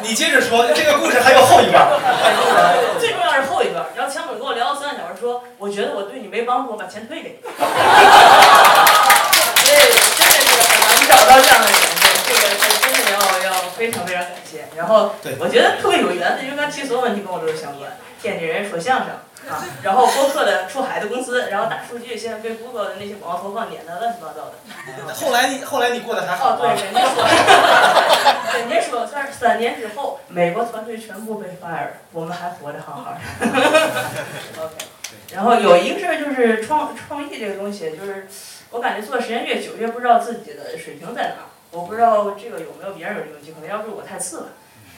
你接着说，这个故事还有后一段。最重要是后一段，然后强总跟我聊了三个小时，说我。我觉得我对你没帮助，我把钱退给你。所以真的是很难找到这样的人，对，这个是真的要要非常非常感谢。然后我觉得特别有缘分，因为刚提所有问题跟我都是相关，天津人说相声。啊，(laughs) 然后播客的出海的公司，然后大数据现在被 Google 的那些广告投放撵的乱七八糟的。后来你后来你过得还好哦，对，人家说，(laughs) 人家说，算是三年之后，美国团队全部被 fire，我们还活着好好的。(laughs) OK，然后有一个事儿就是创创意这个东西，就是我感觉做的时间越久，越不知道自己的水平在哪儿。我不知道这个有没有别人有这个机会，要不是我太次了。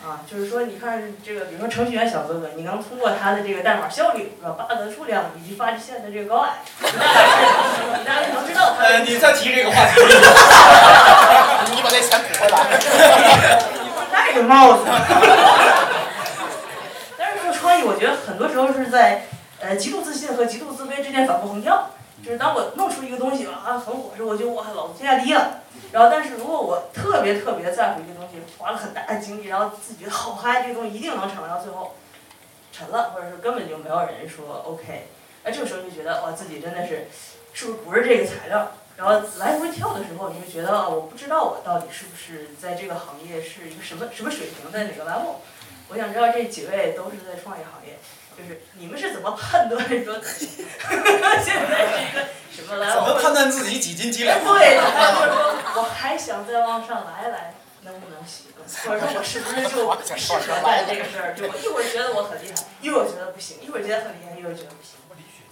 啊，就是说，你看这个，比如说程序员小哥哥，你能通过他的这个代码效率、是吧，bug 的数量以及发际线的这个高矮，你大概能知道他。呃，你再提这个话题。(laughs) 你把那钱补回来。你不戴个帽子。但是做创意，我觉得很多时候是在呃极度自信和极度自卑之间反复横跳。就是当我弄出一个东西啊很火时候，我就哇老子天下第一了。然后，但是如果我特别特别在乎一个东西，花了很大的精力，然后自己觉得好嗨，这个东西一定能成，然后最后沉了，或者是根本就没有人说 OK，哎，这个时候就觉得哇，自己真的是是不是不是这个材料？然后来回跳的时候，你就觉得我不知道我到底是不是在这个行业是一个什么什么水平，在哪个 level？我想知道这几位都是在创业行业。就是你们是怎么判断说 (laughs) 现在是一个什么来？怎么判断自己几斤几两？对，还有就是说，我还想再往上来来，能不能行？或者说我是不是就适合干这个事儿？就我一会儿觉得我很厉害，一会儿觉得不行，一会儿觉得很厉害，一会儿觉得不行。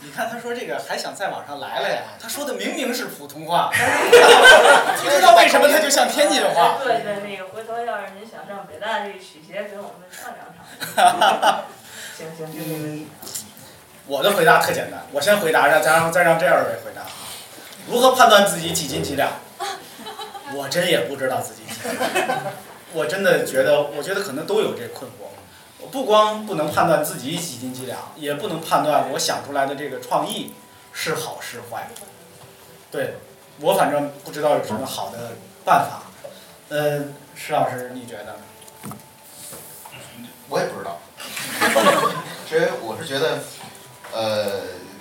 你看他说这个还想再往上来了呀？他说的明明是普通话，(laughs) 不知道为什么他就像天津话。对对，那个回头要是您想上北大这个曲协，给我们唱两场。(laughs) 行行，就这个。我的回答特简单，我先回答，让再让再让这二位回答。如何判断自己几斤几两？我真也不知道自己几斤。我真的觉得，我觉得可能都有这困惑。我不光不能判断自己几斤几两，也不能判断我想出来的这个创意是好是坏。对，我反正不知道有什么好的办法。嗯，石老师，你觉得？我也不知道。其实我是觉得，呃，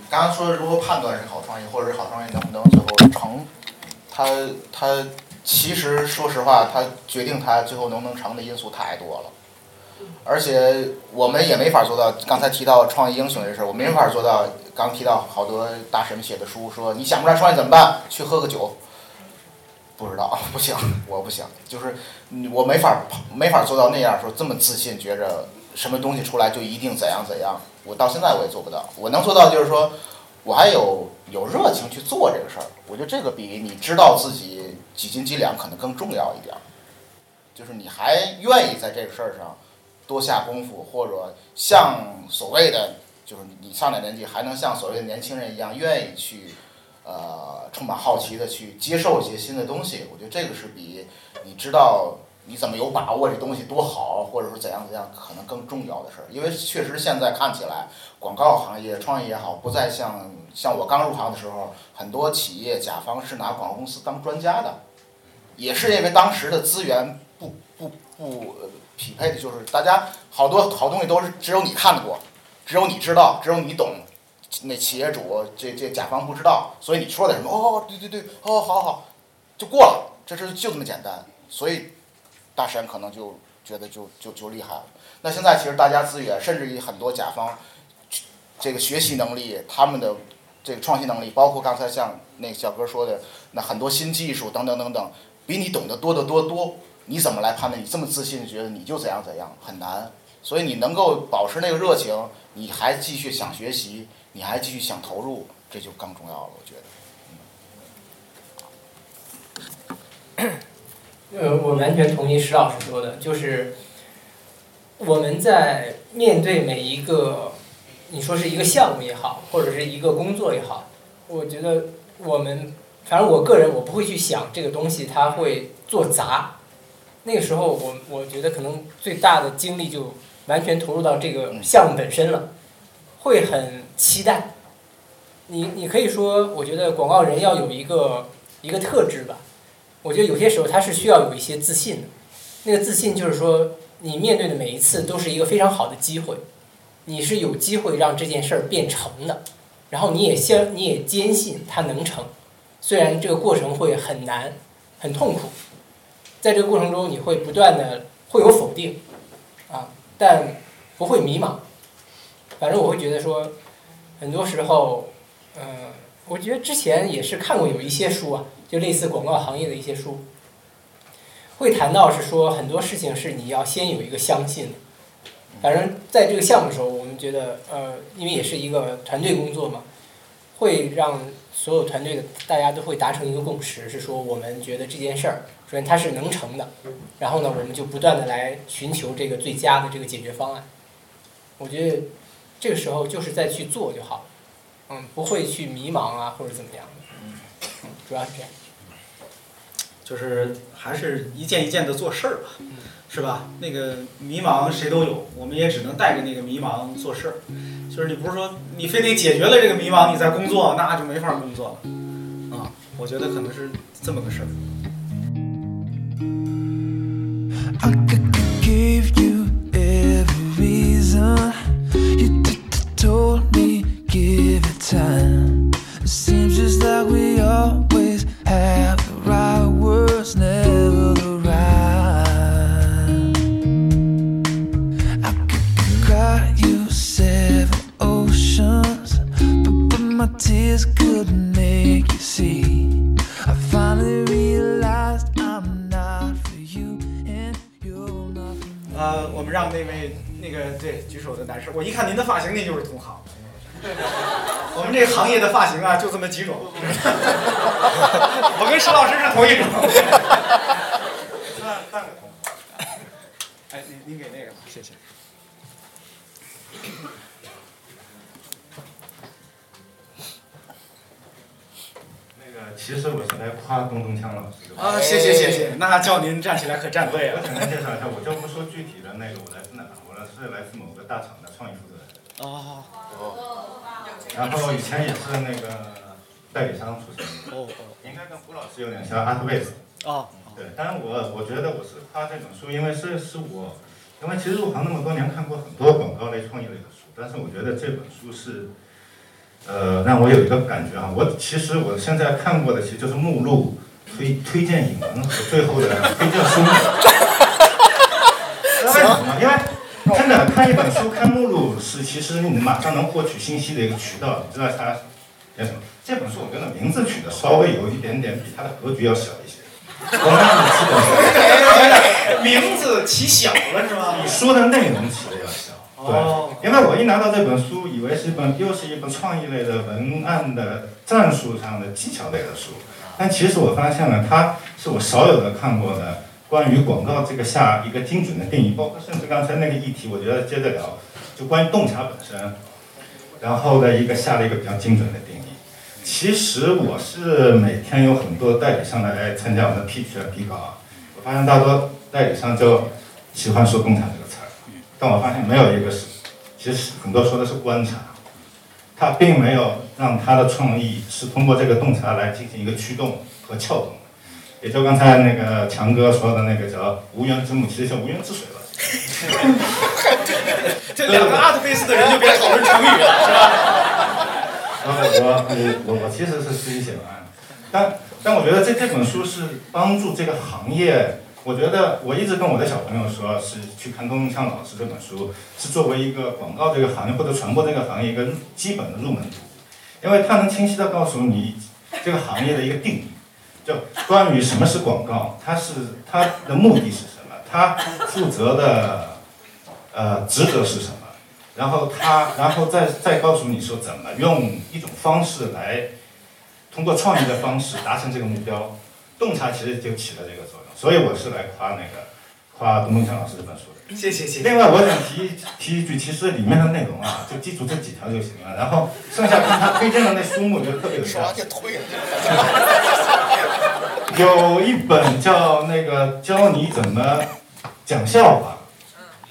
刚刚说如何判断是好创意，或者是好创意能不能最后成，它它其实说实话，它决定它最后能不能成的因素太多了。而且我们也没法做到，刚才提到创意英雄这事儿，我没法做到。刚提到好多大神写的书，说你想不出来创意怎么办？去喝个酒。不知道，不行，我不行，就是我没法没法做到那样说这么自信，觉着。什么东西出来就一定怎样怎样？我到现在我也做不到。我能做到就是说，我还有有热情去做这个事儿。我觉得这个比你知道自己几斤几两可能更重要一点儿。就是你还愿意在这个事儿上多下功夫，或者像所谓的就是你上点年纪还能像所谓的年轻人一样愿意去呃充满好奇的去接受一些新的东西。我觉得这个是比你知道。你怎么有把握这东西多好，或者说怎样怎样，可能更重要的事儿。因为确实现在看起来，广告行业创意也好，不再像像我刚入行的时候，很多企业甲方是拿广告公司当专家的，也是因为当时的资源不不不匹配的，就是大家好多好东西都是只有你看过，只有你知道，只有你懂，那企业主这这甲方不知道，所以你说点什么哦，对对对，哦，好好，就过了，这事就这么简单，所以。大神可能就觉得就就就厉害了。那现在其实大家资源，甚至于很多甲方，这个学习能力，他们的这个创新能力，包括刚才像那小哥说的，那很多新技术等等等等，比你懂得多得多多。你怎么来判断？你这么自信，觉得你就怎样怎样，很难。所以你能够保持那个热情，你还继续想学习，你还继续想投入，这就更重要了。我觉得。呃，我完全同意石老师说的，就是我们在面对每一个，你说是一个项目也好，或者是一个工作也好，我觉得我们，反正我个人我不会去想这个东西它会做砸，那个时候我我觉得可能最大的精力就完全投入到这个项目本身了，会很期待。你你可以说，我觉得广告人要有一个一个特质吧。我觉得有些时候他是需要有一些自信的，那个自信就是说，你面对的每一次都是一个非常好的机会，你是有机会让这件事儿变成的，然后你也相你也坚信它能成，虽然这个过程会很难、很痛苦，在这个过程中你会不断的会有否定，啊，但不会迷茫。反正我会觉得说，很多时候，嗯、我觉得之前也是看过有一些书啊，就类似广告行业的一些书，会谈到是说很多事情是你要先有一个相信。反正在这个项目的时候，我们觉得，呃，因为也是一个团队工作嘛，会让所有团队的大家都会达成一个共识，是说我们觉得这件事儿，首先它是能成的，然后呢，我们就不断的来寻求这个最佳的这个解决方案。我觉得这个时候就是再去做就好了，嗯，不会去迷茫啊或者怎么样，主要是这样。就是还是一件一件的做事儿吧，是吧？那个迷茫谁都有，我们也只能带着那个迷茫做事儿。就是你不是说你非得解决了这个迷茫你再工作，那就没法工作了。啊，我觉得可能是这么个事儿。I could give you every reason. You t- t- told me give it time. It seems just like we always have the right words, never the right. I could cry you seven oceans, but, but my tears couldn't make you see. I finally realized I'm not for you and you're not for me. 呃，我们让那位那个对举手的男士，我一看您的发型，那就是同行。 (laughs) 我们这个行业的发型啊，就这么几种。(laughs) 我跟石老师是同一种。半半个同。哎，您您给那个吧，谢谢。那个，其实我是来夸东东强老师的。啊，谢谢谢谢，那叫您站起来可站对了我。简单介绍一下，我就不说具体的那个我来自哪，我来是来自某个大厂的创意负责人。哦。然后以前也是那个代理商出身。哦应该跟胡老师有点像，Artbase。哦。对，但是我我觉得我是夸这本书，因为是是我，因为其实入行那么多年，看过很多广告类、创意类的书，但是我觉得这本书是，呃，让我有一个感觉啊，我其实我现在看过的其实就是目录、推推荐引文和最后的推荐书 (laughs) 为什么吗？因为看一本书看目录是其实你马上能获取信息的一个渠道，你知道它叫什么？这本书我觉得名字取的稍微有一点点比它的格局要小一些。我们基本上名字起小了是吗？你说的内容起的要小。哦对，因为我一拿到这本书，以为是一本又是一本创意类的文案的战术上的技巧类的书，但其实我发现了，它是我少有的看过的关于广告这个下一个精准的定义，包括甚至刚才那个议题，我觉得接着聊，就关于洞察本身，然后的一个下了一个比较精准的定义。其实我是每天有很多代理商来参加我的 pitch 啊、比稿，我发现大多代理商就喜欢说洞察这个词儿，但我发现没有一个是，其实很多说的是观察，他并没有让他的创意是通过这个洞察来进行一个驱动和撬动，也就刚才那个强哥说的那个叫无源之母，其实叫无源之水吧。(laughs) 这两个 art base 的人就别讨论成语了，是吧？呃，我我我我其实是自己写文案，但但我觉得这这本书是帮助这个行业。我觉得我一直跟我的小朋友说，是去看东东锵老师这本书，是作为一个广告这个行业或者传播这个行业一个基本的入门图，因为它能清晰的告诉你这个行业的一个定义，就关于什么是广告，它是它的目的是什么，它负责的呃职责是什么，然后它，然后再再告诉你说怎么用一种方式来，通过创意的方式达成这个目标。洞察其实就起了这个作用，所以我是来夸那个夸董东强老师这本书的。谢谢谢谢。另外，我想提提一句，其实里面的内容啊，就记住这几条就行了。然后剩下看他推荐的那书目，我觉得特别有价值。(laughs) (laughs) 有一本叫那个教你怎么讲笑话，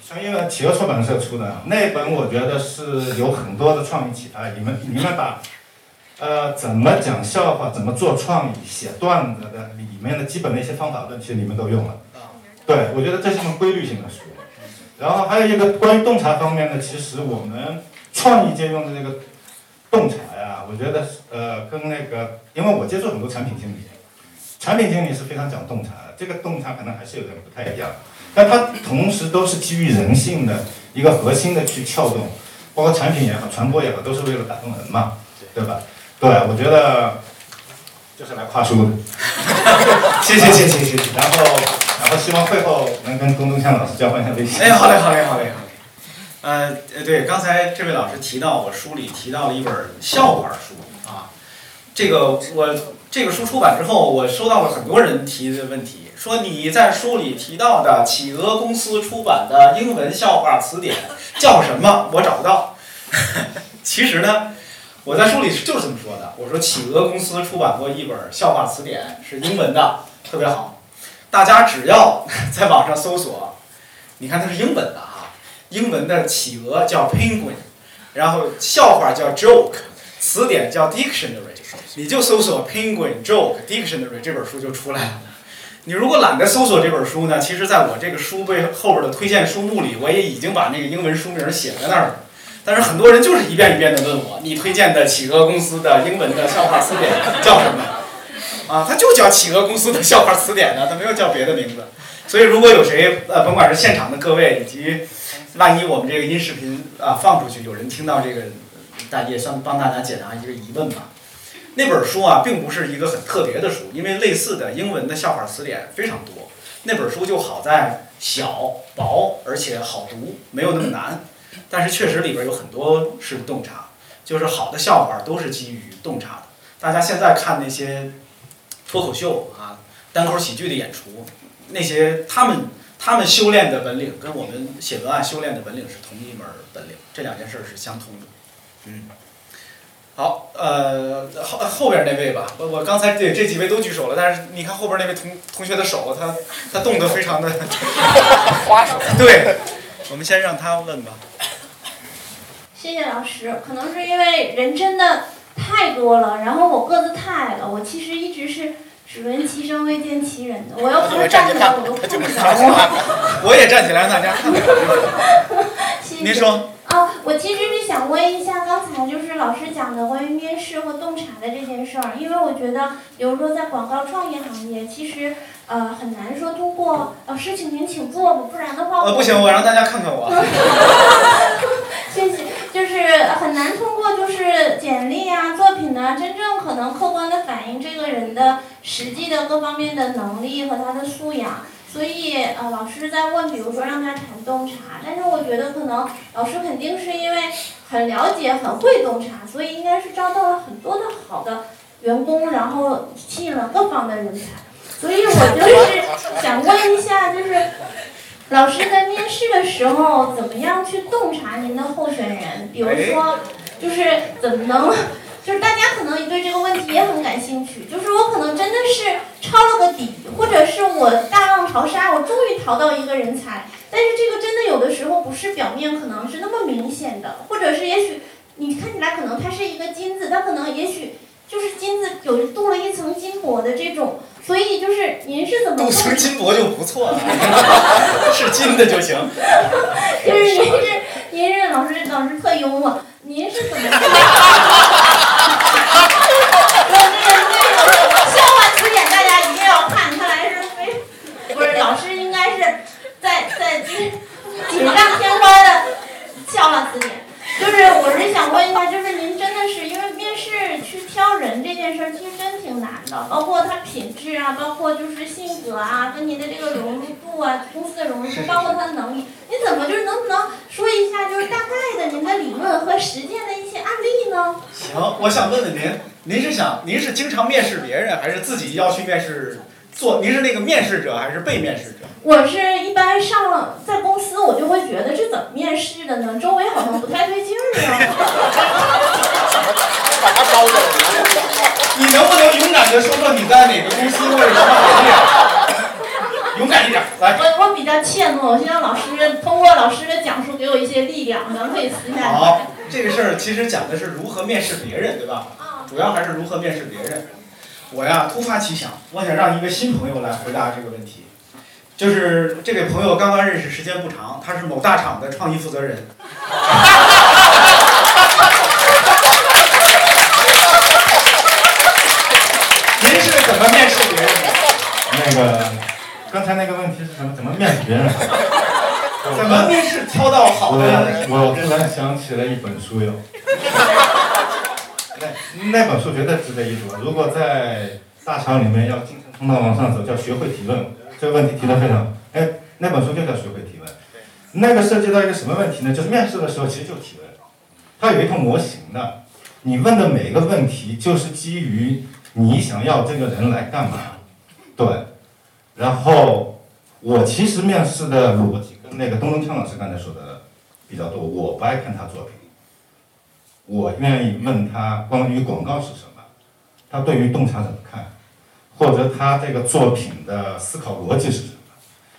像因为企鹅出版社出的那本，我觉得是有很多的创意启发。你们你们把 (laughs) 呃怎么讲笑话、怎么做创意、写段子的里面的基本的一些方法论，其实你们都用了。对，我觉得这是一门规律性的书。然后还有一个关于洞察方面的，其实我们创意界用的那个洞察呀，啊，我觉得呃跟那个，因为我接触很多产品经理，产品经理是非常讲洞察的，这个洞察可能还是有点不太一样，但它同时都是基于人性的一个核心的去撬动，包括产品也好，传播也好，都是为了打动人嘛，对吧？对，我觉得就是来夸书的，谢谢谢谢谢谢，然后然后希望会后能跟龚东强老师交换一下微信。哎，好嘞，好嘞，好嘞，好嘞。呃，呃，对，刚才这位老师提到我书里提到了一本笑话书啊，这个我这个书出版之后，我收到了很多人提的问题，说你在书里提到的企鹅公司出版的英文笑话词典叫什么？我找不到。(laughs) 其实呢，我在书里就是这么说的，我说企鹅公司出版过一本笑话词典，是英文的，特别好，大家只要 (laughs) 在网上搜索，你看它是英文的啊。英文的企鹅叫 penguin，然后笑话叫 joke，词典叫 dictionary，你就搜索 penguin joke dictionary 这本书就出来了。你如果懒得搜索这本书呢，其实在我这个书背后边的推荐书目里，我也已经把那个英文书名写在那儿了。但是很多人就是一遍一遍的问我，你推荐的企鹅公司的英文的笑话词典叫什么？啊，它就叫企鹅公司的笑话词典呢，它没有叫别的名字。所以如果有谁呃，甭管是现场的各位以及万一我们这个音视频啊放出去，有人听到这个，大也算帮大家解答一个疑问吧。那本书啊，并不是一个很特别的书，因为类似的英文的笑话词典非常多。那本书就好在小薄，而且好读，没有那么难。但是确实里边有很多是洞察，就是好的笑话都是基于洞察的。大家现在看那些脱口秀啊、单口喜剧的演出，那些他们。他们修炼的本领跟我们写文案修炼的本领是同一门本领，这两件事是相通的。嗯，好，呃，后后边那位吧，我我刚才对这几位都举手了，但是你看后边那位同同学的手，他他动得非常的 (laughs) 花手。对，我们先让他问吧。谢谢老师，可能是因为人真的太多了，然后我个子太矮了，我其实一直是。只闻其声未见其人的，我要不是站起来我都看不着我。我也站起来，大家看看。您说。啊，我其实是想问一下，刚才就是老师讲的关于面试和洞察的这件事儿，因为我觉得，比如说在广告创意行业，其实呃很难说通过老师，请您请坐吧，不然的话。呃，不行，我让大家看看我。(laughs) 谢谢，就是很难通过就是简历啊、作品啊，真正可能客观的反映这个人的实际的各方面的能力和他的素养。所以呃，老师在问，比如说让他谈洞察，但是我觉得可能老师肯定是因为很了解、很会洞察，所以应该是招到了很多的好的员工，然后吸引了各方的人才。所以我就 (laughs) 是想问一下，就是老师在面试的时候怎么样去洞察您的候选人？比如说，就是怎么能？就是大家可能对这个问题也很感兴趣，就是我可能真的是抄了个底，或者是我大浪淘沙，我终于淘到一个人才，但是这个真的有的时候不是表面可能是那么明显的，或者是也许你看起来可能它是一个金子，它可能也许就是金子有镀了一层金箔的这种，所以就是您是怎么？镀层金箔就不错了，(laughs) 是金的就行。(laughs) 就是您是您是老师老师特幽默，您是怎么？那个那个笑话词典，大家一定要看。看来是没，不是老师应该是在在就锦上添花的笑话词典。就是我是想问一下，就是您。去挑人这件事儿，其实真挺难的，包括他品质啊，包括就是性格啊，跟您的这个融入度啊，公司的融入度，包括他的能力，您怎么就是能不能说一下，就是大概的您的理论和实践的一些案例呢？行，我想问问您，您是想您是经常面试别人，还是自己要去面试？做您是那个面试者还是被面试者？我是一般上了在公司，我就会觉得这怎么面试的呢？周围好像不太对劲儿啊。(laughs) (laughs) 你能不能勇敢的说说你在哪个公司或者什么行业？(laughs) 勇敢一点，来。我我比较怯懦，我希望老师通过老师的讲述给我一些力量，咱们可以私下。好，这个事儿其实讲的是如何面试别人，对吧？主要还是如何面试别人。我呀，突发奇想，我想让一个新朋友来回答这个问题。就是这位朋友刚刚认识时间不长，他是某大厂的创意负责人。(laughs) 刚才那个问题是什么？怎么面试别人？(laughs) 怎么面试挑到好的？我我突然想起了一本书哟，那 (laughs) 那本书绝对值得一读。如果在大厂里面要晋升通道往上走，叫学会提问。这个问题提得非常，哎，那本书就叫学会提问。那个涉及到一个什么问题呢？就是面试的时候其实就提问，它有一套模型的。你问的每一个问题就是基于你想要这个人来干嘛，对。然后我其实面试的逻辑跟那个东东锵老师刚才说的比较多，我不爱看他作品，我愿意问他关于广告是什么，他对于洞察怎么看，或者他这个作品的思考逻辑是什么，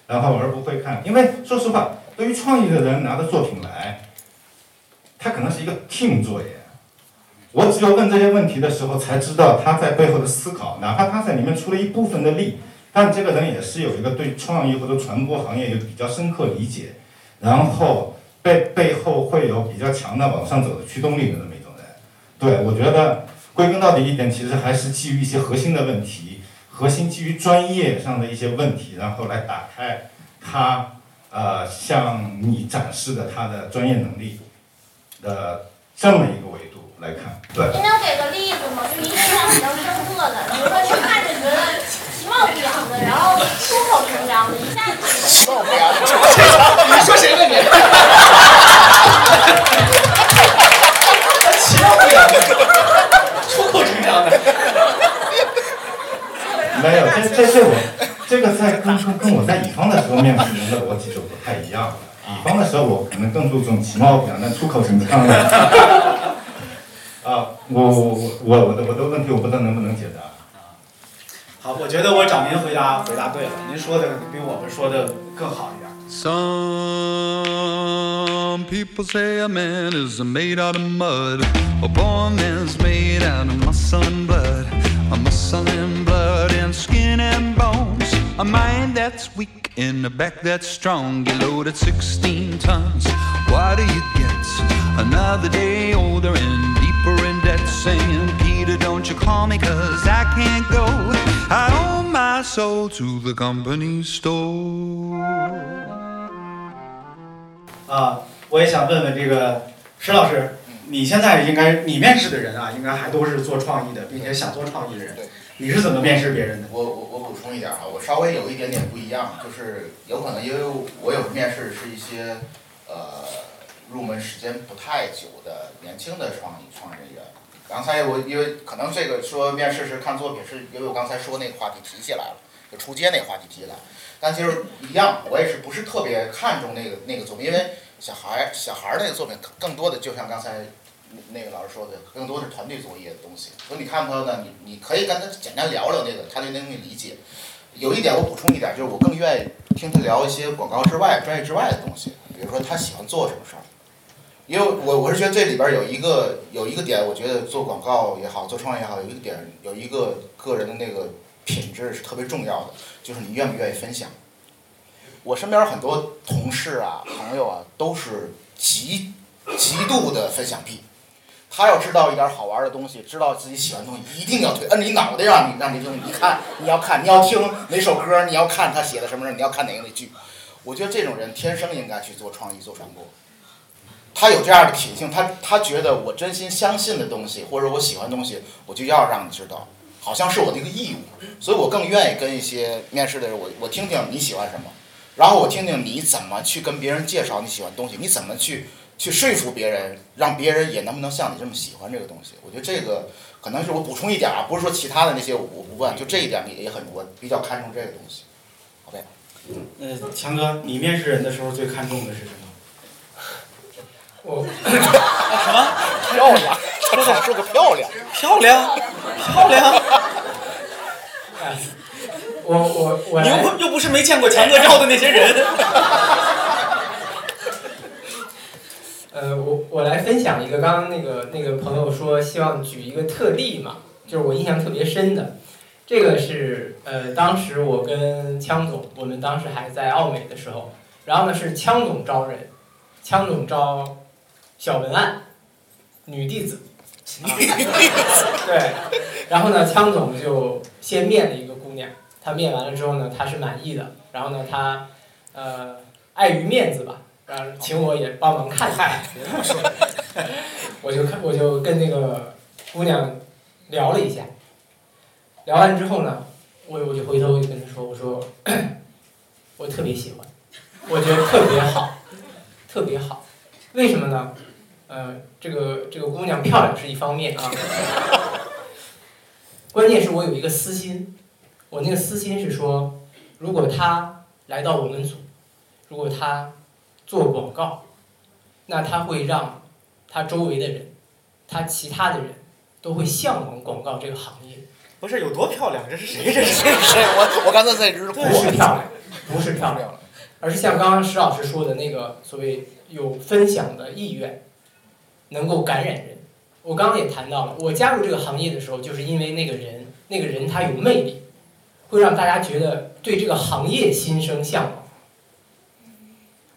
然后而不会看，因为说实话，对于创意的人拿着作品来，他可能是一个 team 作业。我只有问这些问题的时候，才知道他在背后的思考，哪怕他在里面出了一部分的力，但这个人也是有一个对创意或者传播行业有比较深刻理解，然后背背后会有比较强的往上走的驱动力的那么一种人。对我觉得归根到底一点，其实还是基于一些核心的问题，核心基于专业上的一些问题，然后来打开他呃向你展示的他的专业能力的这么一个维度。来看，对。您能给个例子吗？就一个印象比较深刻的，比如说去看着觉得貌不扬的，然后出口成章的，一下子。其貌不扬，你说谁呢你？其貌不扬的，出口成章的。没有，这这这我这个在跟跟跟我在乙方的时候面试人的逻辑就不太一样了。乙方的时候我可能更注重其貌不扬，但出口成章的。啊，我我我我的我的问题我不知道能不能解答。好，我觉得我找您回答回答对了，您说的比我们说的更好一点。 Some people say a man is made out of mud. A born man's made out of muscle and blood. A muscle and blood and skin and bones. A mind that's weak and a back that's strong. You loaded 16 tons. Why do you get another day older and deeper in debt? Saying, Peter, Don't you call me, cause I can't go. I owe my soul to the company store. 啊，我也想问问这个石老师，你现在应该你面试的人啊，应该还都是做创意的，并且想做创意的人。你是怎么面试别人的？我我我补充一点啊，我稍微有一点点不一样，就是有可能因为我有时面试是一些呃入门时间不太久的年轻的创意创意人员。刚才我因为可能这个说面试时看作品，是因为我刚才说那个话题提起来了，就出街那个话题提起来，但其实一样，我也是不是特别看重那个那个作品，因为小孩小孩那个作品更多的就像刚才。那个老师说的，更多是团队作业的东西。所以你看他呢，你你可以跟他简单聊聊那个，他对那东西理解。有一点我补充一点，就是我更愿意听他聊一些广告之外、专业之外的东西，比如说他喜欢做什么事儿。因为我我是觉得这里边有一个有一个点，我觉得做广告也好，做创业也好，有一个点有一个个人的那个品质是特别重要的，就是你愿不愿意分享。我身边很多同事啊、朋友啊，都是极极度的分享癖。他要知道一点好玩的东西，知道自己喜欢的东西，一定要推，摁你脑袋让你让你听，你看，你要看，你要听哪首歌，你要看他写的什么，你要看哪个那剧。我觉得这种人天生应该去做创意、做传播。他有这样的品性，他他觉得我真心相信的东西，或者我喜欢的东西，我就要让你知道，好像是我的一个义务。所以我更愿意跟一些面试的人，我我听听你喜欢什么，然后我听听你怎么去跟别人介绍你喜欢东西，你怎么去。去说服别人，让别人也能不能像你这么喜欢这个东西？我觉得这个可能是我补充一点啊，不是说其他的那些我不问，就这一点也也很我比较看重这个东西。好呗。嗯，强哥，你面试人的时候最看重的是什么？我 (laughs) 什么？漂亮，说的说个漂亮，漂亮，漂亮。我我我你又又不是没见过强哥照的那些人。呃，我我来分享一个，刚刚那个那个朋友说希望举一个特例嘛，就是我印象特别深的，这个是呃，当时我跟枪总，我们当时还在奥美的时候，然后呢是枪总招人，枪总招小文案，(laughs) 女弟子，对，然后呢枪总就先面了一个姑娘，他面完了之后呢，他是满意的，然后呢，他呃碍于面子吧，然后请我也帮忙看一下，(laughs) 我就看我就跟那个姑娘聊了一下，聊完之后呢，我我就回头就跟她说，我说 (coughs) 我特别喜欢，我觉得特别好，特别好，为什么呢？呃，这个这个姑娘漂亮是一方面啊，关键是我有一个私心，我那个私心是说，如果她来到我们组，如果她做广告，那她会让她周围的人，她其他的人都会向往广告这个行业。不是有多漂亮？这是谁？这是谁？谁？我我刚才在这不是漂亮，不是漂亮，而是像刚刚石老师说的那个所谓有分享的意愿，能够感染人。我刚刚也谈到了，我加入这个行业的时候，就是因为那个人，那个人他有魅力，会让大家觉得对这个行业心生向往。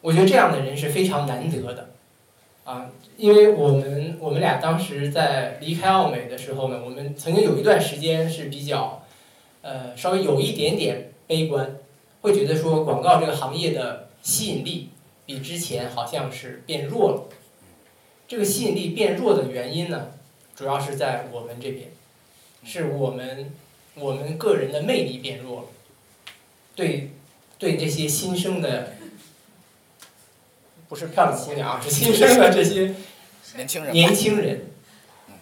我觉得这样的人是非常难得的，啊，因为我们我们俩当时在离开奥美的时候呢，我们曾经有一段时间是比较，呃，稍微有一点点悲观，会觉得说广告这个行业的吸引力比之前好像是变弱了。这个吸引力变弱的原因呢，主要是在我们这边，是我们我们个人的魅力变弱了，对对这些新生的。不是漂亮姑娘啊，是新生的这些年轻人，年轻人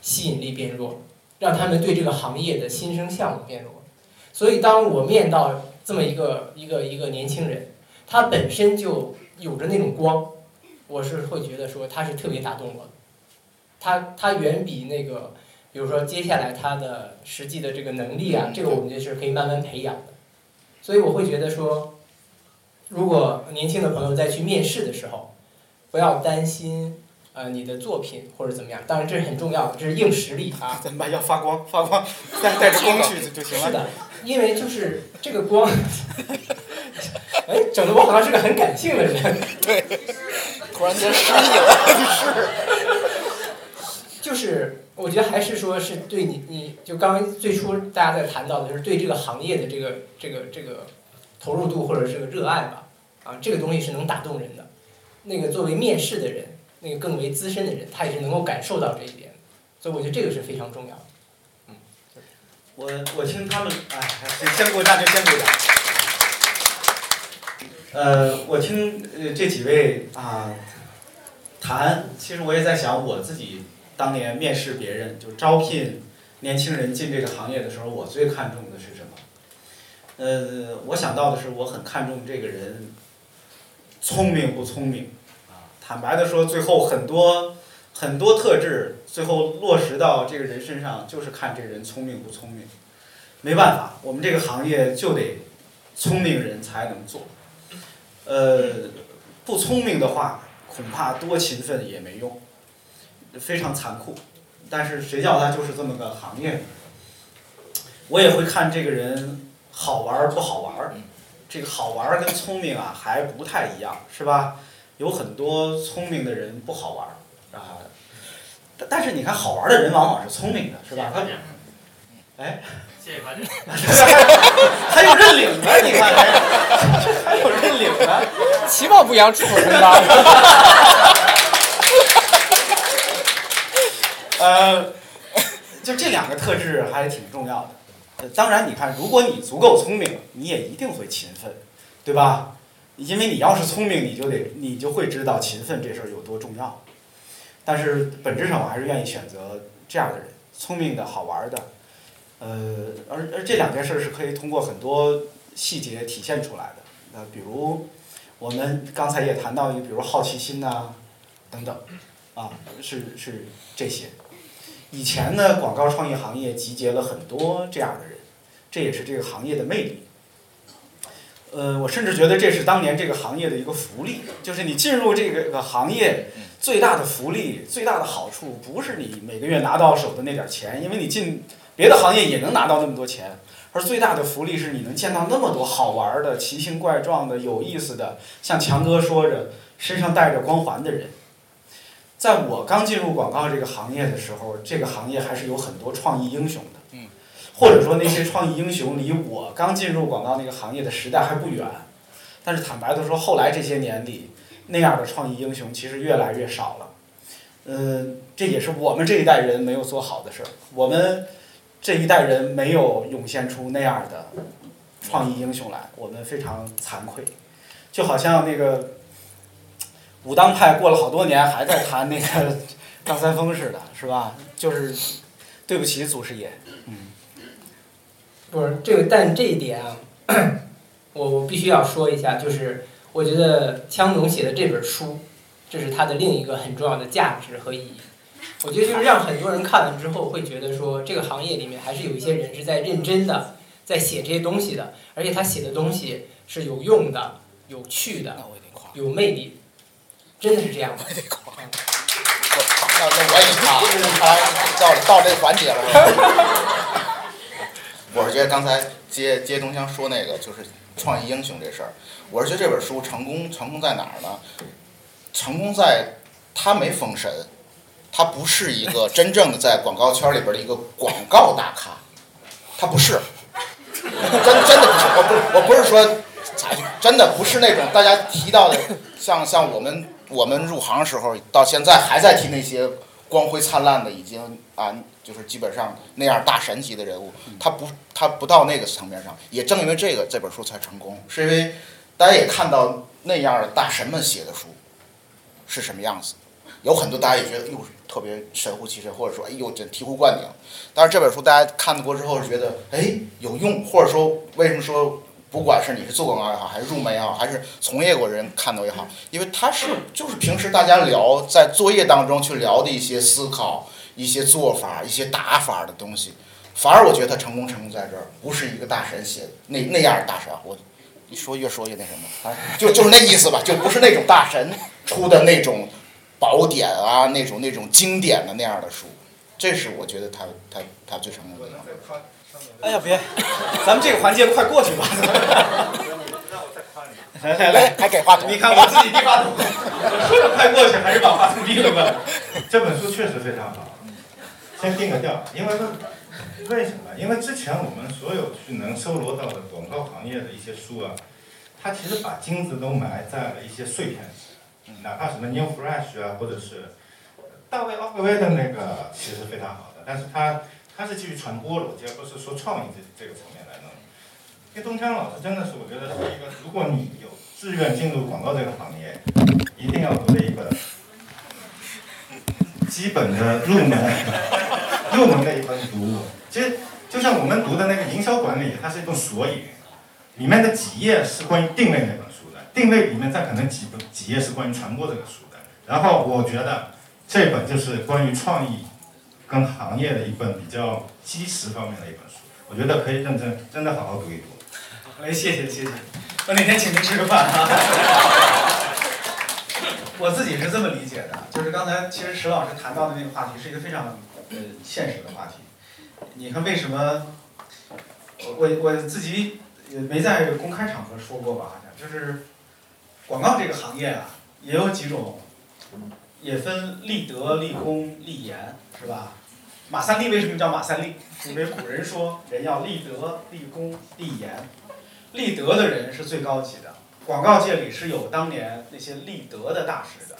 吸引力变弱，让他们对这个行业的新生项目变弱。所以，当我面到这么一个一个一个年轻人，他本身就有着那种光，我是会觉得说他是特别打动我的。他他远比那个，比如说接下来他的实际的这个能力啊，这个我们觉得是可以慢慢培养的。所以我会觉得说，如果年轻的朋友再去面试的时候，不要担心，呃，你的作品或者怎么样，当然这是很重要的，这是硬实力啊。怎么办？要发光，发光，带带着光去就行了。是的，因为就是这个光，(laughs) (laughs) 哎，整的我好像是个很感性的人。(laughs) 对，突然间失忆了，(laughs) 是。就是我觉得还是说是对你，你就刚刚最初大家在谈到的，就是对这个行业的这个这个这个投入度或者是个热爱吧，啊，这个东西是能打动人的。那个作为面试的人，那个更为资深的人，他也是能够感受到这一点，所以我觉得这个是非常重要的。嗯，我我听他们，哎，先鼓掌就先鼓掌。呃，我听呃这几位啊谈，其实我也在想我自己当年面试别人，就招聘年轻人进这个行业的时候，我最看重的是什么？呃，我想到的是，我很看重这个人聪明不聪明啊。坦白的说，最后很多很多特质，最后落实到这个人身上，就是看这个人聪明不聪明。没办法，我们这个行业就得聪明人才能做。呃，不聪明的话，恐怕多勤奋也没用，非常残酷。但是谁叫他就是这么个行业？我也会看这个人好玩不好玩儿。这个好玩儿跟聪明啊还不太一样，是吧？有很多聪明的人不好玩儿啊，但但是你看好玩的人往往是聪明的，是吧？他，哎，谢谢团长，(laughs) 还有认领的，你看，还有认领的，其貌不扬，出口成章。呃，就这两个特质还挺重要的。呃，当然，你看，如果你足够聪明，你也一定会勤奋，对吧？因为你要是聪明，你就得你就会知道勤奋这事儿有多重要。但是本质上，我还是愿意选择这样的人，聪明的好玩的。呃，而而这两件事是可以通过很多细节体现出来的。呃，比如我们刚才也谈到一个，比如好奇心呐，等等，啊，是是这些。以前呢，广告创意行业集结了很多这样的人，这也是这个行业的魅力。呃，我甚至觉得这是当年这个行业的一个福利，就是你进入这个行业最大的福利、最大的好处，不是你每个月拿到手的那点钱，因为你进别的行业也能拿到那么多钱，而最大的福利是你能见到那么多好玩的、奇形怪状的、有意思的，像强哥说着身上带着光环的人。在我刚进入广告这个行业的时候，这个行业还是有很多创意英雄的。或者说那些创意英雄离我刚进入广告那个行业的时代还不远。但是坦白的说，后来这些年里，那样的创意英雄其实越来越少了。嗯，这也是我们这一代人没有做好的事儿。我们这一代人没有涌现出那样的创意英雄来，我们非常惭愧。就好像那个武当派过了好多年还在谈那个 (laughs) 张三丰似的，是吧？就是对不起祖师爷，嗯。不是这个，但这一点啊，(coughs) 我我必须要说一下，就是我觉得枪总写的这本书，这是他的另一个很重要的价值和意义。我觉得就是让很多人看完之后会觉得说，这个行业里面还是有一些人是在认真的在写这些东西的，而且他写的东西是有用的、有趣的、有魅力，真的是这样的。那那我也夸，到到这个环节了。我是觉得刚才接接东乡说那个就是创意英雄这事儿，我是觉得这本书成功成功在哪儿呢？成功在他没封神，他不是一个 (laughs) 真正的在广告圈里边的一个广告大咖，他不是，真真的不是，我不我不是说咋真的不是那种大家提到的像像我们我们入行时候到现在还在提那些光辉灿烂的已经啊。就是基本上那样大神级的人物，他不他不到那个层面上。也正因为这个，这本书才成功，是因为大家也看到那样的大神们写的书是什么样子。有很多大家也觉得哟特别神乎其神，或者说哎呦这醍醐灌顶。但是这本书大家看过之后是觉得哎有用，或者说为什么说不管是你是做广告也好，还是入门也好，还是从业过人看到也好，因为它是就是平时大家聊在作业当中去聊的一些思考。一些做法、一些打法的东西，反而我觉得他成功成功在这儿，不是一个大神写的那那样的大神。我一说越说越那什么，就就是那意思吧，就不是那种大神出的那种宝典啊，那种那种经典的那样的书。这是我觉得他他他最成功的地方。哎呀，别，咱们这个环节快过去吧。来来来，还给话筒？你看我自己递话筒，快过去还是把话筒递了吧？这本书确实非常好。先定个调，因为为什么？因为之前我们所有去能搜罗到的广告行业的一些书啊，它其实把金子都埋在了一些碎片里，哪怕什么 New Fresh 啊，或者是大卫奥格威的那个，其实非常好的，但是它它是基于传播逻辑，而不是说创意这这个层面来弄。因为东强老师真的是，我觉得是一个，如果你有志愿进入广告这个行业，一定要读的一本。基本的入门，(laughs) 入门的一本读物。其实就像我们读的那个营销管理，它是一本索引，里面的几页是关于定位那本书的，定位里面再可能几本几页是关于传播这个书的。然后我觉得这本就是关于创意跟行业的一本比较基石方面的一本书，我觉得可以认真真的好好读一读。哎，谢谢谢谢，我哪天请您吃个饭啊。我自己是这么理解的，就是刚才其实石老师谈到的那个话题是一个非常呃现实的话题。你看为什么我我我自己也没在公开场合说过吧？好像就是广告这个行业啊，也有几种，也分立德、立功、立言，是吧？马三立为什么叫马三立？因为古人说人要立德、立功、立言，立德的人是最高级的。广告界里是有当年那些立德的大师的，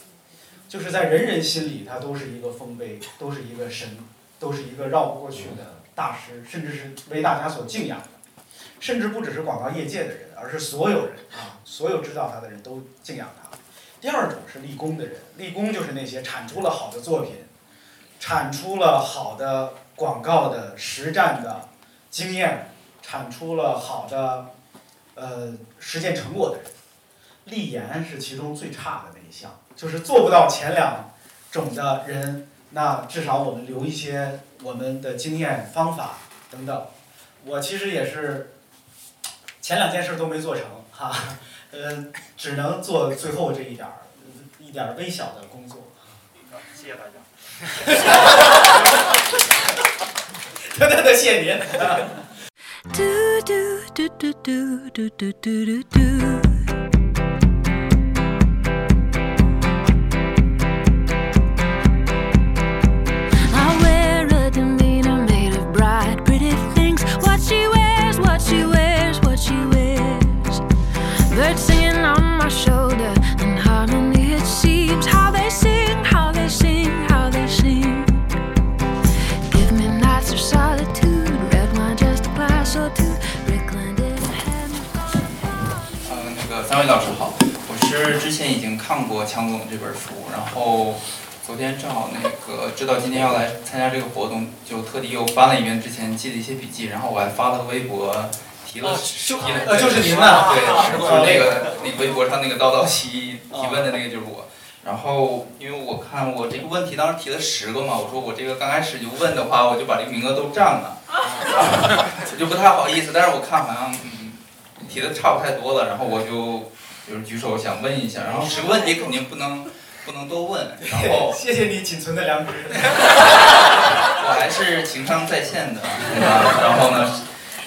就是在人人心里，他都是一个丰碑，都是一个神，都是一个绕不过去的大师，甚至是为大家所敬仰的，甚至不只是广告业界的人，而是所有人啊，所有知道他的人都敬仰他。第二种是立功的人，立功就是那些产出了好的作品，产出了好的广告的实战的经验，产出了好的呃实践成果的人。立言是其中最差的那一项，就是做不到前两种的人，那至少我们留一些我们的经验、方法等等。我其实也是前两件事都没做成哈，呃，只能做最后这一点儿，一点儿微小的工作。谢谢大家。(laughs) 对对对，谢谢您。那个三位老师好，我是之前已经看过强总这本书，然后昨天正好那个知道今天要来参加这个活动，就特地又翻了一遍之前记的一些笔记，然后我还发了个微博。提了，就是您呐，对，就是那个那微博上那个叨叨西提问的那个就是我。然后，因为我看我这个问题当时提了十个嘛，我说我这个刚开始就问的话，我就把这个名额都占了，我就不太好意思。但是我看好像嗯提的差不太多了，然后我就就是举手想问一下，然后十个问题肯定不能不能多问，然后 (laughs) 谢谢你仅存的良知，(laughs) 我还是情商在线的，然后呢，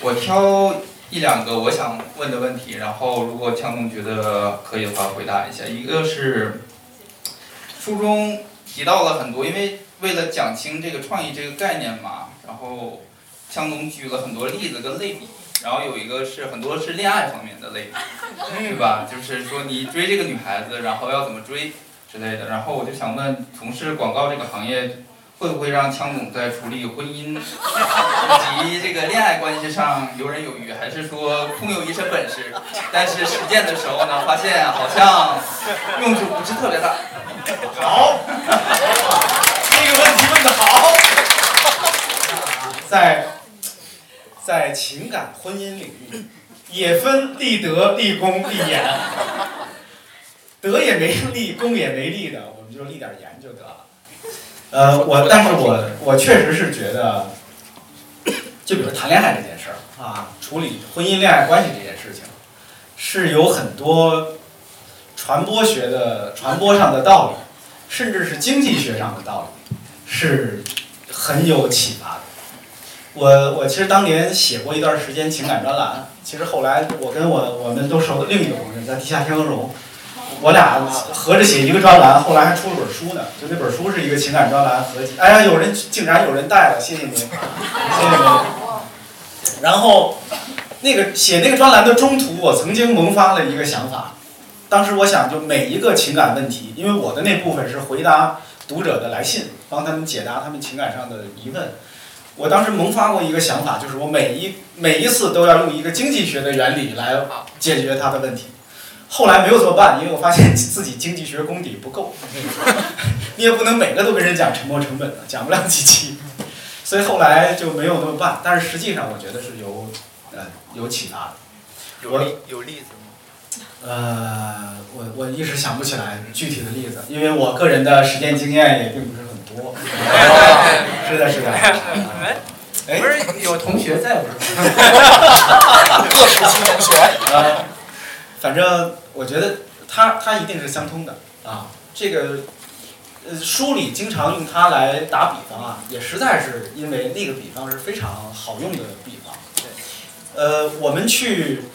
我挑。一两个我想问的问题，然后如果强总觉得可以的话，回答一下。一个是书中提到了很多，因为为了讲清这个创意这个概念嘛，然后强总举了很多例子跟类比，然后有一个是很多是恋爱方面的类，(laughs) 对吧？就是说你追这个女孩子，然后要怎么追之类的。然后我就想问，从事广告这个行业。会不会让枪总在处理婚姻 (laughs) 以及这个恋爱关系上游刃有余，还是说空有一身本事，但是实践的时候呢，发现好像用处不是特别大。好，(laughs) 这个问题问的好，在在情感婚姻领域，也分立德、立功、立言，德也没立，功也没立的，我们就立点言就得了。呃，我但是我我确实是觉得，就比如谈恋爱这件事儿啊，处理婚姻恋爱关系这件事情，是有很多传播学的传播上的道理，甚至是经济学上的道理，是很有启发的。我我其实当年写过一段时间情感专栏，其实后来我跟我我们都熟的另一个同事在地下天鹅绒。我俩合着写一个专栏，后来还出了本书呢。就那本书是一个情感专栏合集。哎呀，有人竟然有人带了，谢谢您，谢谢您。然后，那个写那个专栏的中途，我曾经萌发了一个想法。当时我想，就每一个情感问题，因为我的那部分是回答读者的来信，帮他们解答他们情感上的疑问。我当时萌发过一个想法，就是我每一每一次都要用一个经济学的原理来解决它的问题。后来没有这么办，因为我发现自己经济学功底不够，(laughs) 你也不能每个都跟人讲沉没成本的，讲不了几期，所以后来就没有那么办。但是实际上，我觉得是有，呃，有启发的。有例有例子吗？呃，我我一时想不起来具体的例子，因为我个人的实践经验也并不是 (laughs) 是的，是的。哎，不是有同学在不是？(laughs) 各时期同学。反正我觉得它它一定是相通的啊，这个呃书里经常用它来打比方啊，也实在是因为那个比方是非常好用的比方。对呃，我们去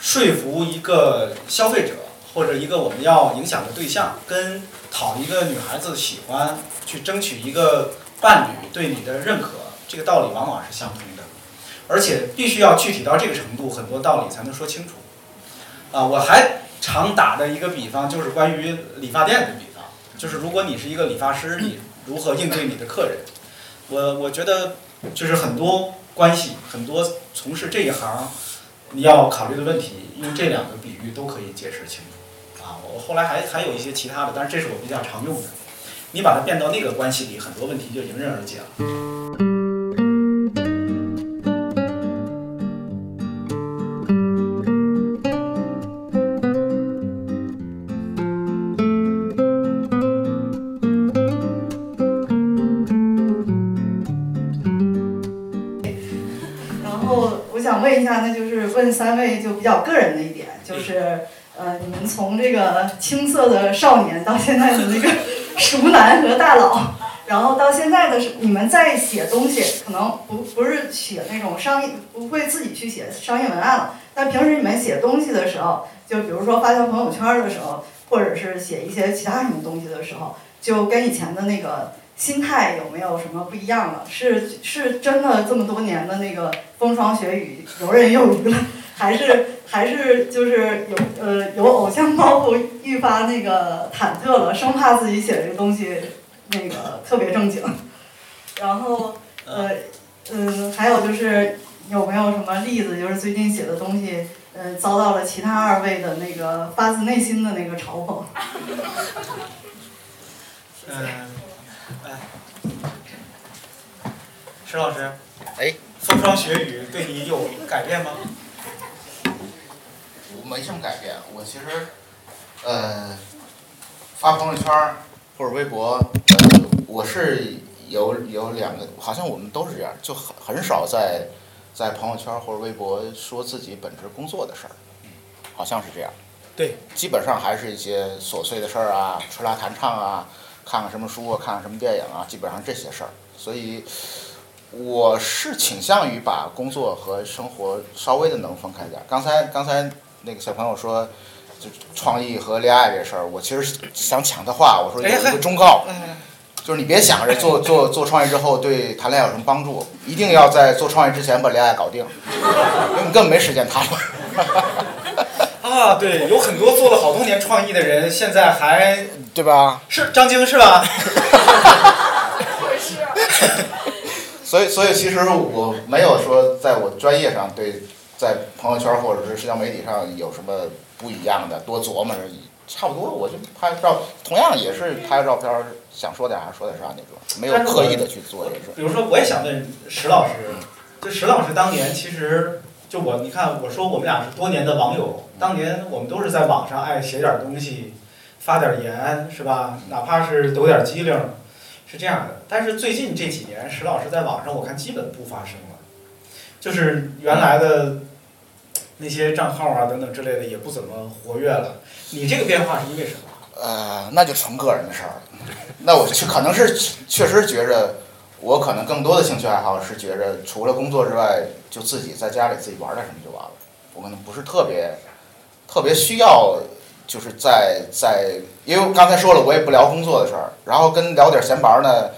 说服一个消费者或者一个我们要影响的对象，跟讨一个女孩子喜欢，去争取一个伴侣对你的认可，这个道理往往是相通的，而且必须要具体到这个程度，很多道理才能说清楚。啊，我还常打的一个比方就是关于理发店的比方，就是如果你是一个理发师，你如何应对你的客人？我我觉得就是很多关系，很多从事这一行你要考虑的问题，用这两个比喻都可以解释清楚。啊，我后来还还有一些其他的，但是这是我比较常用的。你把它变到那个关系里，很多问题就迎刃而解了。然后我想问一下那就是问三位就比较个人的一点，就是，从这个青涩的少年到现在的那个 (laughs) 熟男和大佬，然后到现在的是你们在写东西，可能不不是写那种商业，不会自己去写商业文案了。但平时你们写东西的时候，就比如说发条朋友圈的时候，或者是写一些其他什么东西的时候，就跟以前的那个。心态有没有什么不一样了？是是真的这么多年的那个风霜雪雨游刃有余了，还是还是就是有呃有偶像包袱，愈发那个忐忑了，生怕自己写的这个东西那个特别正经。然后呃嗯，还有就是有没有什么例子，就是最近写的东西，呃，遭到了其他二位的那个发自内心的那个嘲讽？嗯，(laughs) 哎，石老师，哎，风霜雪雨对你有改变吗？我没什么改变，我其实，呃，发朋友圈儿或者微博，呃，我是有有两个，好像我们都是这样，就很很少在在朋友圈儿或者微博说自己本职工作的事儿，好像是这样。对，基本上还是一些琐碎的事儿啊，吹拉弹唱啊，看看什么书啊，看看什么电影啊，基本上这些事儿。所以我是倾向于把工作和生活稍微的能分开点儿。刚才刚才那个小朋友说，就创意和恋爱这事儿，我其实想抢他话，我说有一个忠告，就是你别想着做做做创业之后对谈恋爱有什么帮助，一定要在做创业之前把恋爱搞定，因为你根本没时间谈。(laughs) 啊，对，有很多做了好多年创意的人，现在还对吧？是张晶是吧？(laughs) (laughs) 所以，所以其实我没有说在我专业上对在朋友圈或者是社交媒体上有什么不一样的，多琢磨而已。差不多，我就拍照，同样也是拍个照片，想说点啥说点啥那种，没有刻意的去做这事。比如说，我也想问石老师，就石老师当年其实就我，你看我说我们俩是多年的网友，当年我们都是在网上爱写点东西，发点言是吧？哪怕是抖点机灵，是这样的。但是最近这几年，石老师在网上我看基本不发声了，就是原来的那些账号啊等等之类的也不怎么活跃了。你这个变化是因为什么？呃，那就纯个人的事儿了。那我去可能是确实觉着，我可能更多的兴趣爱好是觉着，除了工作之外，就自己在家里自己玩点什么就完了。我可能不是特别特别需要，就是在在，因为刚才说了，我也不聊工作的事儿，然后跟聊点闲白呢，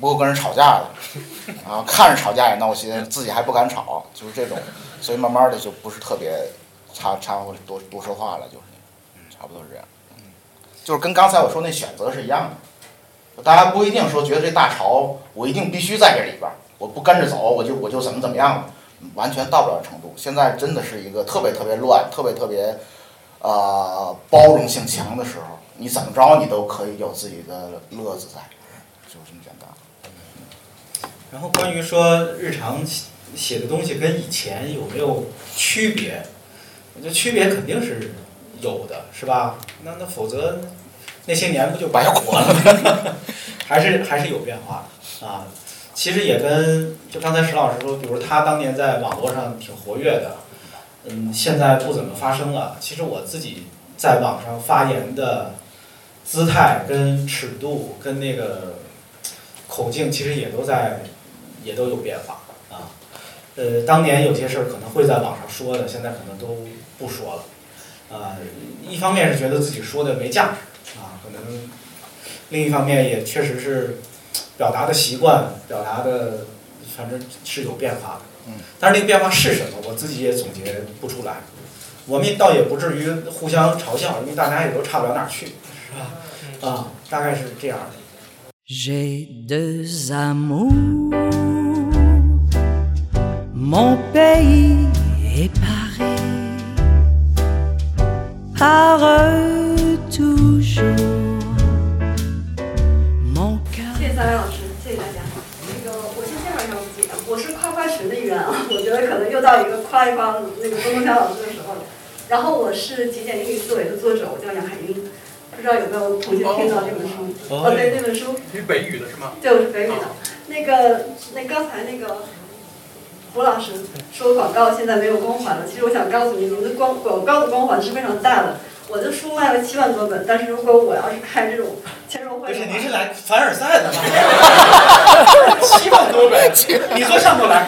不够跟人吵架的，啊，看着吵架也闹心，自己还不敢吵，就是这种，所以慢慢的就不是特别掺掺和多多说话了，就是。差不多是这样，就是跟刚才我说那选择是一样的，大家不一定说觉得这大潮我一定必须在这里边儿，我不跟着走我就我就怎么怎么样了，完全到不了程度。现在真的是一个特别特别乱、特别特别，呃，包容性强的时候，你怎么着你都可以有自己的乐子在，就这么简单。然后关于说日常写写的东西跟以前有没有区别，我觉得区别肯定是。有的是吧？那那否则那些年不就白活了吗？(laughs) 还是还是有变化的啊。其实也跟就刚才石老师说，比如他当年在网络上挺活跃的，嗯，现在不怎么发声了。其实我自己在网上发言的姿态、跟尺度、跟那个口径，其实也都在也都有变化啊。呃，当年有些事儿可能会在网上说的，现在可能都不说了。啊，一方面是觉得自己说的没价值啊，可能；另一方面也确实是表达的习惯、表达的，反正是有变化的。嗯。但是那个变化是什么，我自己也总结不出来。我们倒也不至于互相嘲笑，因为大家也都差不了哪儿去，是吧？啊，大概是这样的。J'ai deux amours, mon pays est Paris. par toujours mon cœur。谢谢三位老师，谢谢大家。那个，我先介绍一下我自己，我是夸夸群的一员啊。我觉得可能又到一个夸一夸那个周东强老师的时候了。然后我是《极简英语思维》的作者，我叫杨海英。不知道有没有同学听到这本书？哦，对，那本书。你是北语的是吗？对，我是北语的。那个，那刚才那个。胡老师说广告现在没有光环了，其实我想告诉你，您的光广告的光环是非常大的。我的书卖了七万多本，但是如果我要是开这种签售会，不是您是来凡尔赛的吗？(laughs) 七万多本，你坐上头来。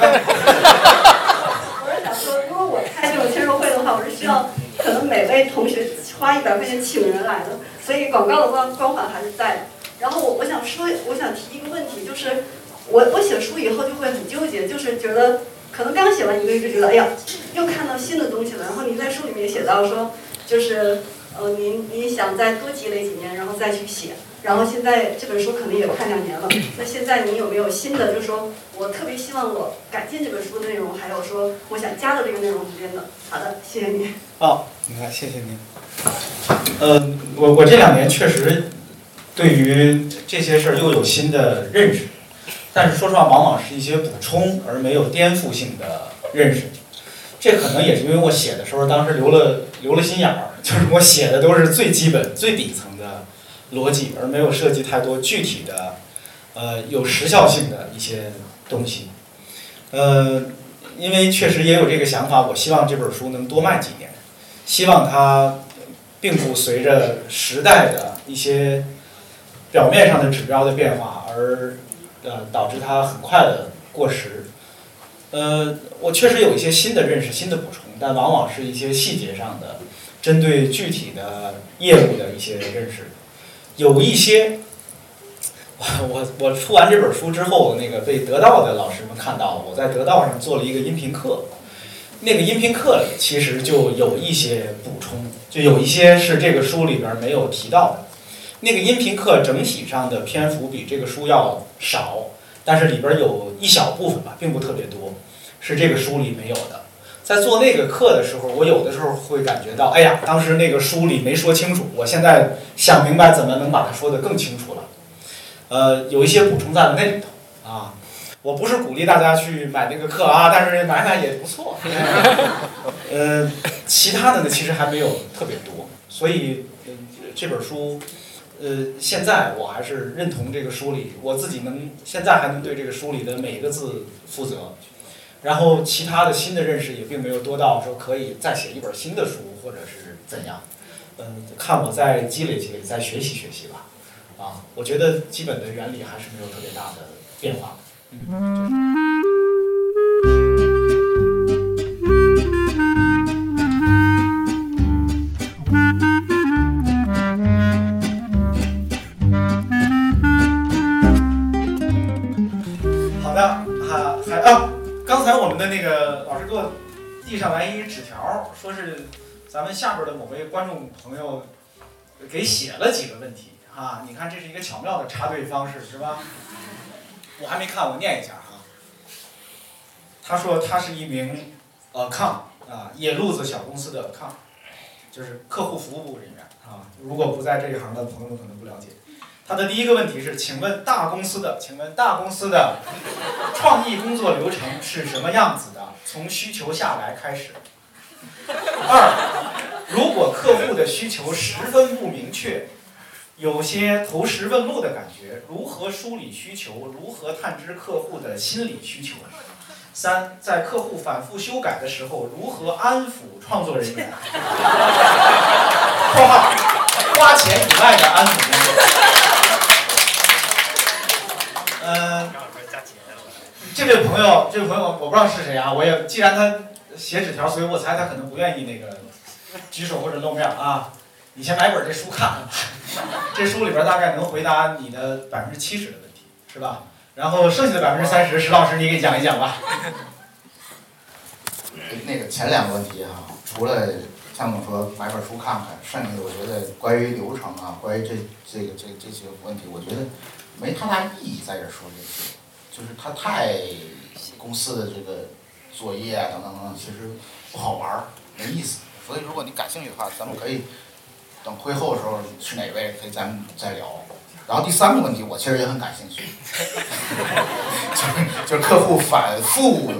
我是想说，如果我开这种签售会的话，我是需要可能每位同学花一百块钱请人来的，所以广告的光光环还是在的。然后我我想说，我想提一个问题，就是我我写书以后就会很纠结，就是觉得。可能刚写完一个月就觉得，哎呀，又看到新的东西了。然后您在书里面写到说，就是呃，您您想再多积累几年，然后再去写。然后现在这本书可能也快两年了，那现在您有没有新的？就是说我特别希望我改进这本书的内容，还有说我想加的这个内容之间的。好的，谢谢你。哦，你看，谢谢您。呃，我我这两年确实对于这些事儿又有新的认识，但是说实话，往往是一些补充而没有颠覆性的认识。这可能也是因为我写的时候，当时留了留了心眼儿，就是我写的都是最基本、最底层的逻辑，而没有涉及太多具体的，呃，有时效性的一些东西。呃，因为确实也有这个想法，我希望这本书能多卖几年，希望它并不随着时代的一些表面上的指标的变化而呃导致它很快的过时。呃，我确实有一些新的认识、新的补充，但往往是一些细节上的，针对具体的业务的一些认识。有一些，我我我出完这本书之后，那个被得到的老师们看到了，我在得到上做了一个音频课。那个音频课里其实就有一些补充，就有一些是这个书里边没有提到的。那个音频课整体上的篇幅比这个书要少，但是里边有一小部分吧，并不特别多，是这个书里没有的。在做那个课的时候，我有的时候会感觉到，哎呀，当时那个书里没说清楚，我现在想明白怎么能把它说得更清楚了。呃，有一些补充在了那里头啊。我不是鼓励大家去买那个课啊，但是买买也不错。(laughs) 呃，其他的呢，其实还没有特别多，所以这本书，呃，现在我还是认同这个书里，我自己能现在还能对这个书里的每一个字负责。然后其他的新的认识也并没有多到说可以再写一本新的书或者是怎样。嗯，看我再积累积累，再学习学习吧。啊，我觉得基本的原理还是没有特别大的变化。好递上来一纸条，说是咱们下边的某位观众朋友给写了几个问题啊，你看这是一个巧妙的插队方式，是吧？我还没看，我念一下啊。他说他是一名 account 啊，野路子小公司的 com，就是客户服务部人员啊。如果不在这一行的朋友可能不了解。他的第一个问题是，请问大公司的，请问大公司的创意工作流程是什么样子的？从需求下来开始。二，如果客户的需求十分不明确。有些投石问路的感觉，如何梳理需求？如何探知客户的心理需求？三，在客户反复修改的时候，如何安抚创作人员？（括号花钱以外的安抚工作。）嗯，这位朋友，这位朋友我不知道是谁啊，我也既然他写纸条，所以我猜他可能不愿意那个举手或者露面啊。你先买本这书看看吧，这书里边大概能回答你的百分之七十的问题，是吧？然后剩下的百分之三十，石老师你给讲一讲吧。那个前两个问题哈，除了向总说买本书看看，剩下的我觉得关于流程啊，关于这这个这这些问题，我觉得没太大意义在这说这些，就是它太公司的这个作业啊等等等等，其实不好玩儿，没意思。所以如果你感兴趣的话，咱们可以。等会后的时候是哪位可以咱们再聊。然后第三个问题我其实也很感兴趣，(laughs) 就是就是客户反复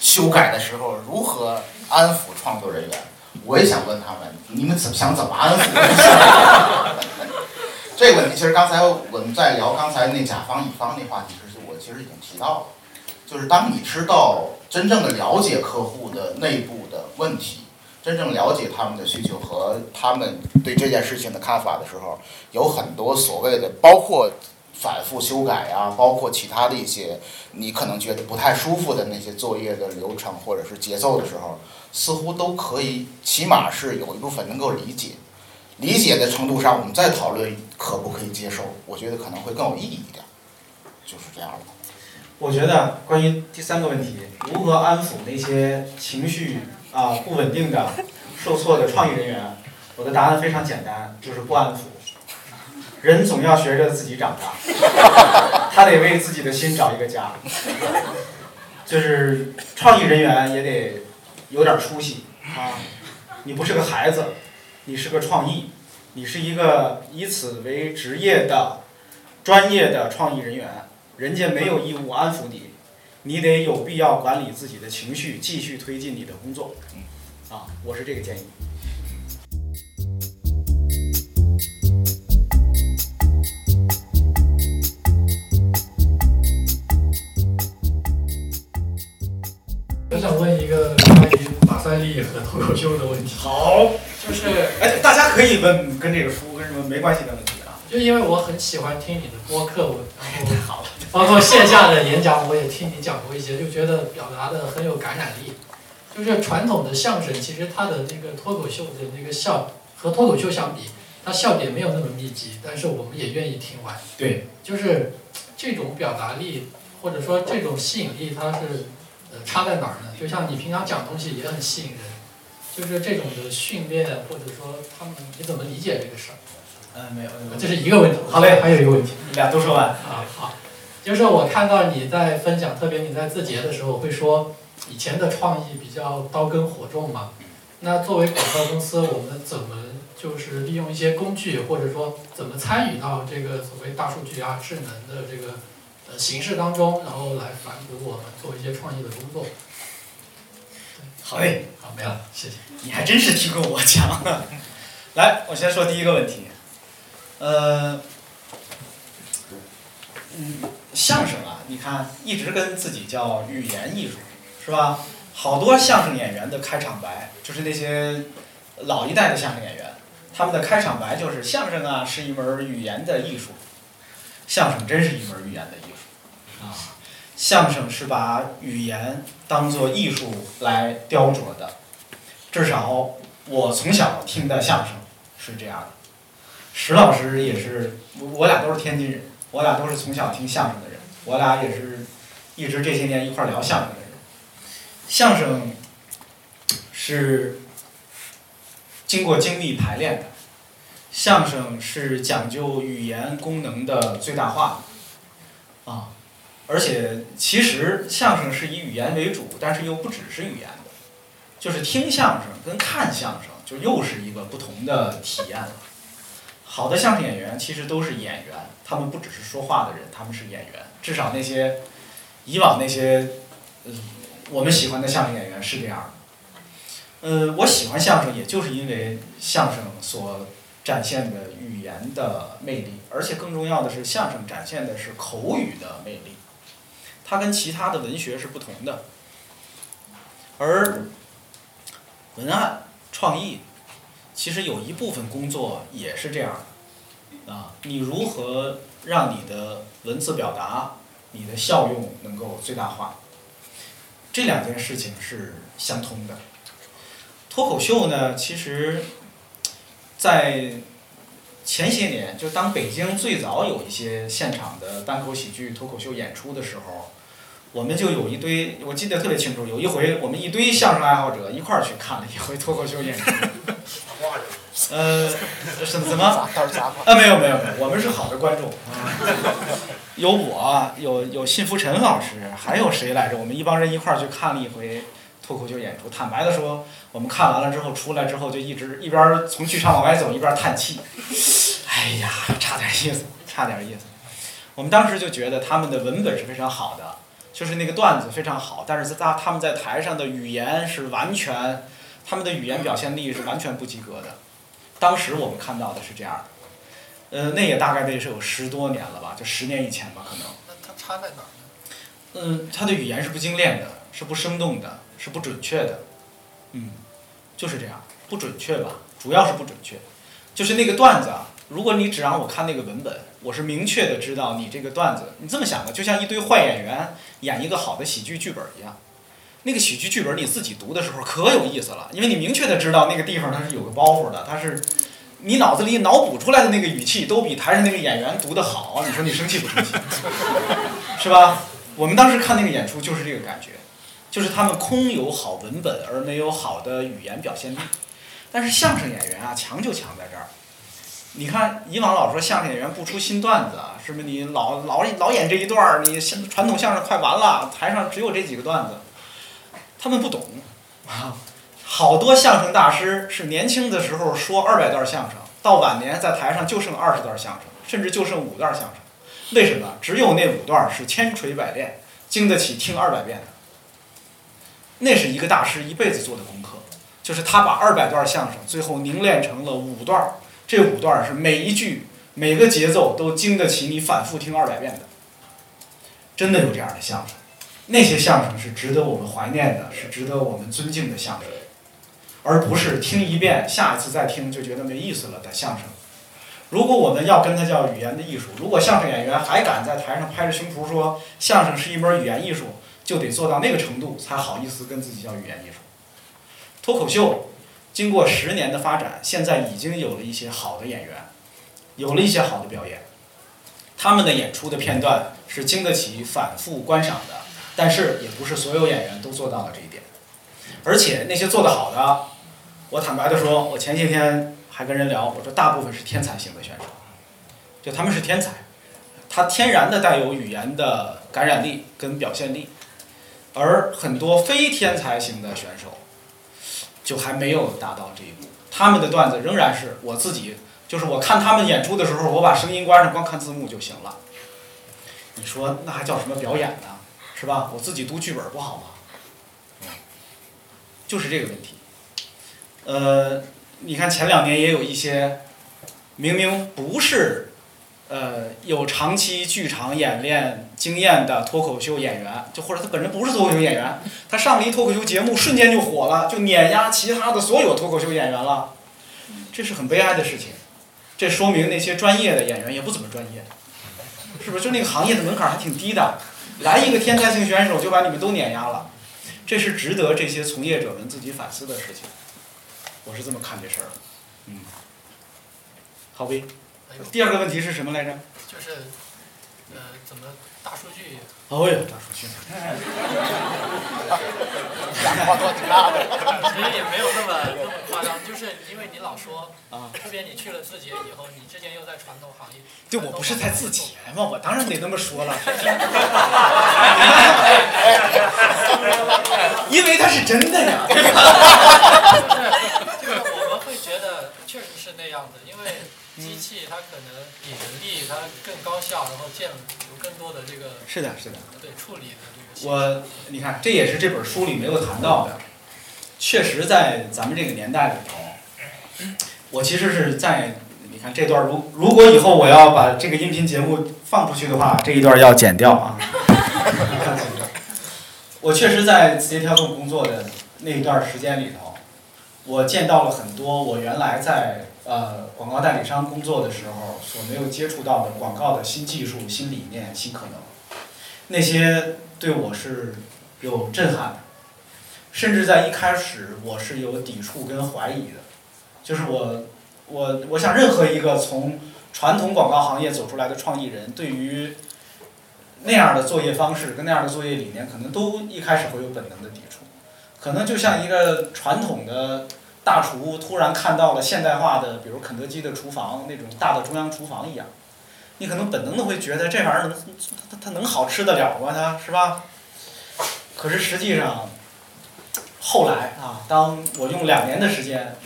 修改的时候如何安抚创作人员。我也想问他们，你们怎么想怎么安抚？这个问题其实刚才我们在聊刚才那甲方乙方那话题时，我其实已经提到了，就是当你知道真正的了解客户的内部的问题。真正了解他们的需求和他们对这件事情的看法的时候，有很多所谓的，包括反复修改啊，包括其他的一些你可能觉得不太舒服的那些作业的流程或者是节奏的时候，似乎都可以，起码是有一部分能够理解。理解的程度上，我们再讨论可不可以接受，我觉得可能会更有意义一点。就是这样的。我觉得关于第三个问题，如何安抚那些情绪啊不稳定的、受挫的创意人员，我的答案非常简单，就是不安抚。人总要学着自己长大，(laughs) 他得为自己的心找一个家。就是创意人员也得有点出息啊！你不是个孩子，你是个创意，你是一个以此为职业的专业的创意人员，人家没有义务安抚你，你得有必要管理自己的情绪，继续推进你的工作。啊，我是这个建议。我想问一于马赛利和脱口秀的问题。好，就是哎，大家可以问跟这个书跟什么没关系的问题啊。就因为我很喜欢听你的播客，我然后 (laughs) 包括线下的演讲，我也听你讲过一些，就觉得表达的很有感染力。就是传统的相声，其实它的那个脱口秀的那个笑和脱口秀相比，它笑点没有那么密集，但是我们也愿意听完。对，就是这种表达力或者说这种吸引力，它是呃差在哪儿呢？就像你平常讲东西也很吸引人，就是这种的训练或者说他们你怎么理解这个事儿？嗯，没有，这是一个问题。好嘞，还有一个问题，俩都说完啊。好，就是我看到你在分享，特别你在字节的时候会说，以前的创意比较刀耕火种嘛。那作为广告公司，我们怎么就是利用一些工具，或者说怎么参与到这个所谓大数据啊、智能的这个呃形式当中，然后来反哺我们做一些创意的工作？好嘞，好，没了，谢谢。你还真是听过我讲。(laughs) 来，我先说第一个问题。呃，嗯，相声啊，你看一直跟自己叫语言艺术，是吧？好多相声演员的开场白，就是那些老一代的相声演员，他们的开场白就是相声啊是一门语言的艺术，相声真是一门语言的艺术啊，啊相声是把语言当做艺术来雕琢的，至少我从小听的相声是这样的。石老师也是，我我俩都是天津人，我俩都是从小听相声的人，我俩也是一直这些年一块儿聊相声的人。相声是经过精密排练的，相声是讲究语言功能的最大化，啊，而且其实相声是以语言为主，但是又不只是语言的，就是听相声跟看相声就又是一个不同的体验了。好的相声演员其实都是演员，他们不只是说话的人，他们是演员。至少那些以往那些嗯我们喜欢的相声演员是这样的。呃，我喜欢相声，也就是因为相声所展现的语言的魅力，而且更重要的是，相声展现的是口语的魅力，它跟其他的文学是不同的。而文案创意。其实有一部分工作也是这样的，啊，你如何让你的文字表达、你的效用能够最大化？这两件事情是相通的。脱口秀呢，其实，在前些年，就当北京最早有一些现场的单口喜剧脱口秀演出的时候，我们就有一堆，我记得特别清楚，有一回我们一堆相声爱好者一块儿去看了一回脱口秀演出。呃，什怎么？啊，没有没有没有，我们是好的观众啊。有我，有有信福陈老师，还有谁来着？我们一帮人一块儿去看了一回脱口秀演出。坦白的说，我们看完了之后出来之后，就一直一边从剧场往外走，一边叹气。哎呀，差点意思，差点意思。我们当时就觉得他们的文本是非常好的，就是那个段子非常好，但是在他他们在台上的语言是完全，他们的语言表现力是完全不及格的。当时我们看到的是这样的，呃，那也大概得是有十多年了吧，就十年以前吧，可能。那它差在哪儿呢？嗯，他的语言是不精炼的，是不生动的，是不准确的，嗯，就是这样，不准确吧，主要是不准确。就是那个段子啊，如果你只让我看那个文本，我是明确的知道你这个段子，你这么想的，就像一堆坏演员演一个好的喜剧剧本一样。那个喜剧剧本你自己读的时候可有意思了，因为你明确的知道那个地方它是有个包袱的，它是你脑子里脑补出来的那个语气都比台上那个演员读的好，你说你生气不生气？(laughs) 是吧？我们当时看那个演出就是这个感觉，就是他们空有好文本而没有好的语言表现力。但是相声演员啊，强就强在这儿。你看以往老说相声演员不出新段子，是不是？你老老老演这一段儿，你传统相声快完了，台上只有这几个段子，他们不懂啊。好多相声大师是年轻的时候说二百段相声，到晚年在台上就剩二十段相声，甚至就剩五段相声。为什么？只有那五段是千锤百炼，经得起听二百遍的。那是一个大师一辈子做的功课，就是他把二百段相声最后凝练成了五段，这五段是每一句每个节奏都经得起你反复听二百遍的。真的有这样的相声，那些相声是值得我们怀念的，是值得我们尊敬的相声。而不是听一遍，下一次再听就觉得没意思了的相声。如果我们要跟它叫语言的艺术，如果相声演员还敢在台上拍着胸脯说相声是一门语言艺术，就得做到那个程度才好意思跟自己叫语言艺术。脱口秀经过十年的发展，现在已经有了一些好的演员，有了一些好的表演。他们的演出的片段是经得起反复观赏的，但是也不是所有演员都做到了这一点。而且那些做得好的，我坦白的说，我前些天还跟人聊，我说大部分是天才型的选手，就他们是天才，他天然的带有语言的感染力跟表现力，而很多非天才型的选手，就还没有达到这一步，他们的段子仍然是我自己，就是我看他们演出的时候，我把声音关上，光看字幕就行了。你说那还叫什么表演呢？是吧？我自己读剧本不好吗？就是这个问题，呃，你看前两年也有一些，明明不是，呃，有长期剧场演练经验的脱口秀演员，就或者他本人不是脱口秀演员，他上了一脱口秀节目，瞬间就火了，就碾压其他的所有脱口秀演员了，这是很悲哀的事情，这说明那些专业的演员也不怎么专业，是不是？就那个行业的门槛还挺低的，来一个天才型选手就把你们都碾压了。这是值得这些从业者们自己反思的事情，我是这么看这事儿的。嗯，郝威，第二个问题是什么来着？就是，呃，怎么大数据？哦哟，大数据。(laughs) 话多大的？其实也没有那么那么夸张，就是因为你老说，啊，特别你去了字节以后，你之前又在传统行业。对，我不是在字节嘛，我当然得那么说了。(laughs) 因为它是真的呀。就是我们会觉得确实是那样的，因为机器它可能比人力它更高效，然后建有更多的这个。是的，是的。对处理的这个。我，你看，这也是这本书里没有谈到的。确实，在咱们这个年代里头，我其实是在。你看这段，如如果以后我要把这个音频节目放出去的话，这一段要剪掉啊。(laughs) 我确实在字节跳动工作的那一段时间里头，我见到了很多我原来在呃广告代理商工作的时候所没有接触到的广告的新技术、新理念、新可能，那些对我是有震撼的，甚至在一开始我是有抵触跟怀疑的，就是我我我想任何一个从传统广告行业走出来的创意人，对于那样的作业方式跟那样的作业理念，可能都一开始会有本能的抵触，可能就像一个传统的大厨突然看到了现代化的，比如肯德基的厨房那种大的中央厨房一样，你可能本能的会觉得这玩意儿能它它能好吃得了吗？它是吧？可是实际上，后来啊，当我用两年的时间，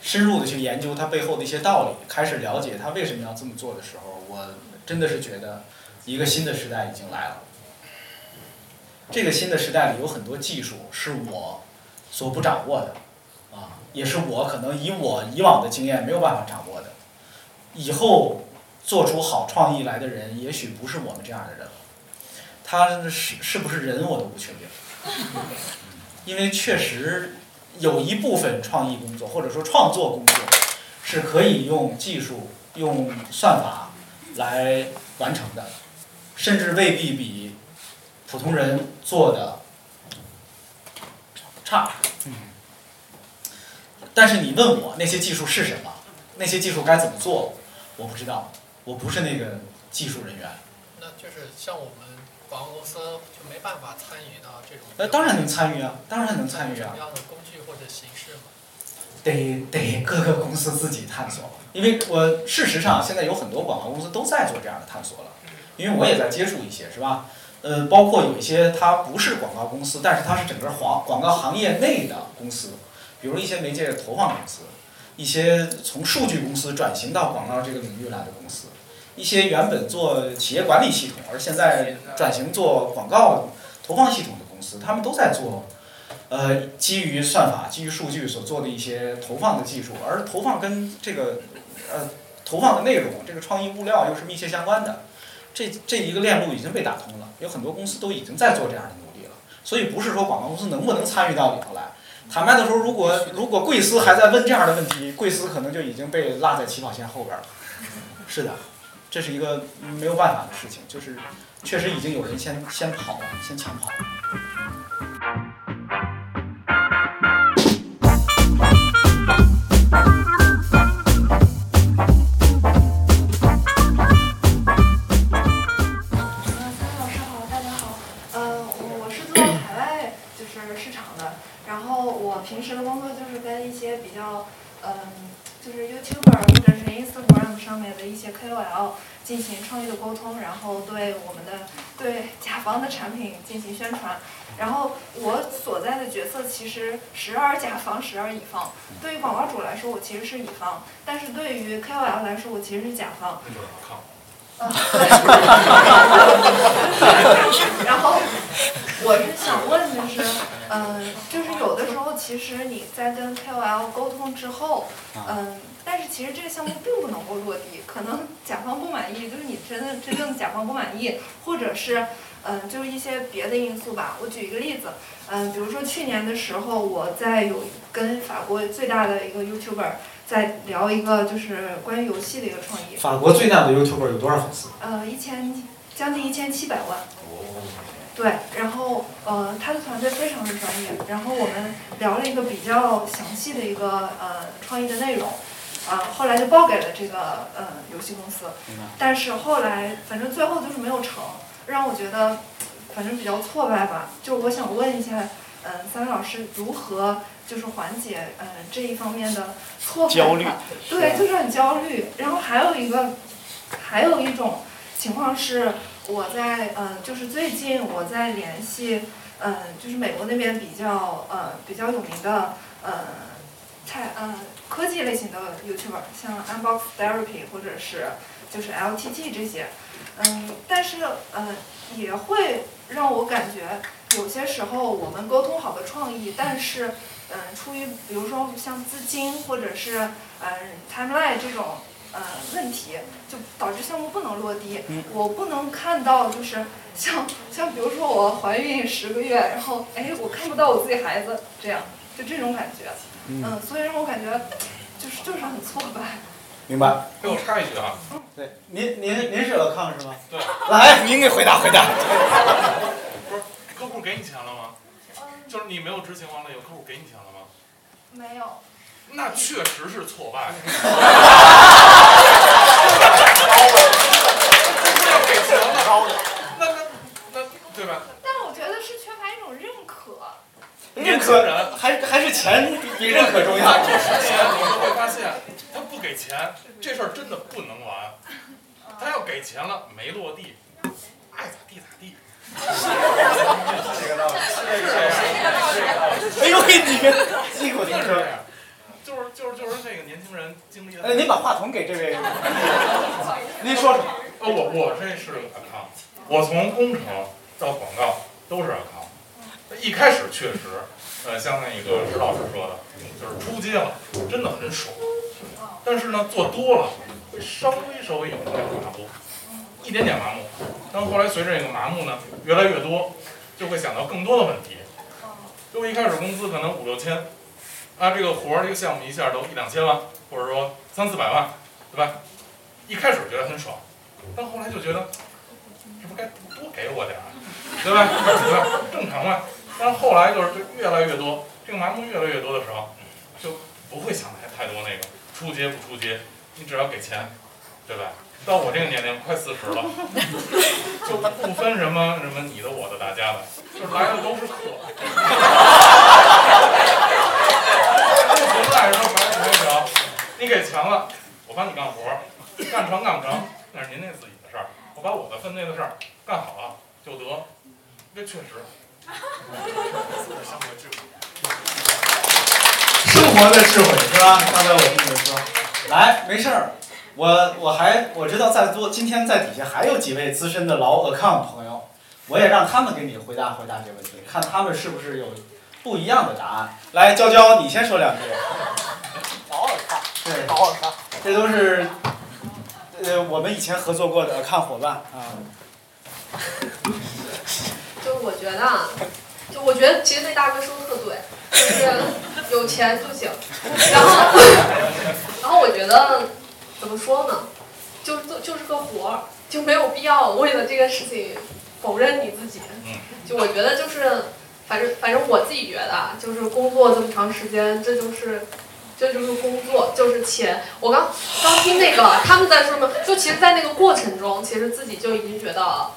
深入的去研究它背后的一些道理，开始了解它为什么要这么做的时候，我真的是觉得。一个新的时代已经来了。这个新的时代里有很多技术是我所不掌握的，啊，也是我可能以我以往的经验没有办法掌握的。以后做出好创意来的人，也许不是我们这样的人了。他是是不是人，我都不确定。因为确实有一部分创意工作或者说创作工作是可以用技术、用算法来完成的。甚至未必比普通人做的差，但是你问我那些技术是什么，那些技术该怎么做，我不知道，我不是那个技术人员。那就是像我们广告公司就没办法参与到这种？呃，当然能参与啊，当然能参与啊什么。样的工具或者形式吗？得得各个公司自己探索，因为我事实上现在有很多广告公司都在做这样的探索了，因为我也在接触一些，是吧？呃，包括有一些它不是广告公司，但是它是整个广广告行业内的公司，比如一些媒介投放公司，一些从数据公司转型到广告这个领域来的公司，一些原本做企业管理系统，而现在转型做广告投放系统的公司，他们都在做。呃，基于算法、基于数据所做的一些投放的技术，而投放跟这个呃投放的内容、这个创意物料又是密切相关的，这这一个链路已经被打通了，有很多公司都已经在做这样的努力了。所以不是说广告公司能不能参与到里头来。坦白的说，如果如果贵司还在问这样的问题，贵司可能就已经被落在起跑线后边了。是的，这是一个没有办法的事情，就是确实已经有人先先跑了，先抢跑了。上面的一些 KOL 进行创意的沟通，然后对我们的对甲方的产品进行宣传。然后我所在的角色其实时而甲方，时而乙方。对于广告主来说，我其实是乙方；但是对于 KOL 来说，我其实是甲方。(laughs) 然后我是想问，就是，嗯、就是有的时候其实你在跟 KOL 沟通之后，嗯、但是其实这个项目并不能够落地，可能甲方不满意，就是你真的真正甲方不满意，或者是，嗯、就是一些别的因素吧。我举一个例子，嗯、比如说去年的时候，我在有跟法国最大的一个 YouTuber 在聊一个就是关于游戏的一个创意。法国最大的 YouTuber 有多少粉丝？呃，一千将近一千七百万。对，然后呃，他的团队非常的专业，然后我们聊了一个比较详细的一个呃创意的内容，啊、后来就报给了这个呃游戏公司，但是后来反正最后就是没有成，让我觉得反正比较挫败吧。就我想问一下，嗯、三位老师如何就是缓解嗯、呃这一方面的挫败焦虑对，就是很焦虑。然后还有一个，还有一种情况是，我在呃，就是最近我在联系，呃，就是美国那边比较呃比较有名的呃菜呃科技类型的 YouTuber，像 Unbox Therapy 或者是就是 LTT 这些，嗯，但是呃也会让我感觉有些时候我们沟通好的创意，但是嗯、出于比如说像资金或者是嗯、timeline 这种呃问题，就导致项目不能落地。嗯我不能看到就是像像比如说我怀孕十个月，然后哎我看不到我自己孩子这样，就这种感觉。嗯嗯，所以让我感觉就是就是很挫败。明白。给我插一句啊，对，您您您是老康是吗？对，来，您给回答回答。(laughs) 不是客户给你钱了吗？就是你没有执行完了有，客户给你钱了吗？没有。那确实是挫败。要给钱了，那那那对吧？但我觉得是缺乏一种认可。认可还还是钱比比认可重要。那这事情你就会发现，他不给钱，这事儿真的不能完。他要给钱了，没落地，爱咋地咋地。这个道理，这个道理。哎你这口听说。就是就是就是这个年轻人经历的。哎，您把话筒给这位。(laughs) 您说说。呃，我我这是 account，我从工程到广告都是 account。一开始确实，呃，像那个石老师说的，就是出街了，真的很爽。但是呢，做多了会稍微稍微有一点麻木，一点点麻木。但后来随着这个麻木呢越来越多，就会想到更多的问题。就一开始工资可能五六千，啊，这个活儿这个项目一下都一两千万，或者说三四百万，对吧？一开始觉得很爽，但后来就觉得，是不该多给我点儿，(laughs) 对吧？正常嘛。但是后来就是越来越多，这个麻木越来越多的时候，就不会想太太多那个出街不出街，你只要给钱，对吧？到我这个年龄，快四十了，就不分什么什么你的、我的、大家的，就是来的都是客。不存在什么排排小，你给钱了，我帮你干活儿，干成干不成那是您那自己的事儿，我把我的分内的事儿干好了就得，这确实。生活的智慧是吧？刚才我跟你们说，来，没事儿，我我还我知道在座今天在底下还有几位资深的老 account 朋友，我也让他们给你回答回答这个问题，看他们是不是有不一样的答案。来，娇娇，你先说两句。老 account，对，老 account，这都是呃我们以前合作过的 account 伙伴啊。就是我觉得啊，就我觉得其实那大哥说的特对，(laughs) 就是有钱就行。然后，(laughs) 然后我觉得怎么说呢，就就就是个活儿，就没有必要为了这个事情否认你自己。就我觉得就是，反正反正我自己觉得啊，就是工作这么长时间，这就是。这就是工作，就是钱。我刚刚听那个他们在说什么，就其实，在那个过程中，其实自己就已经觉得呃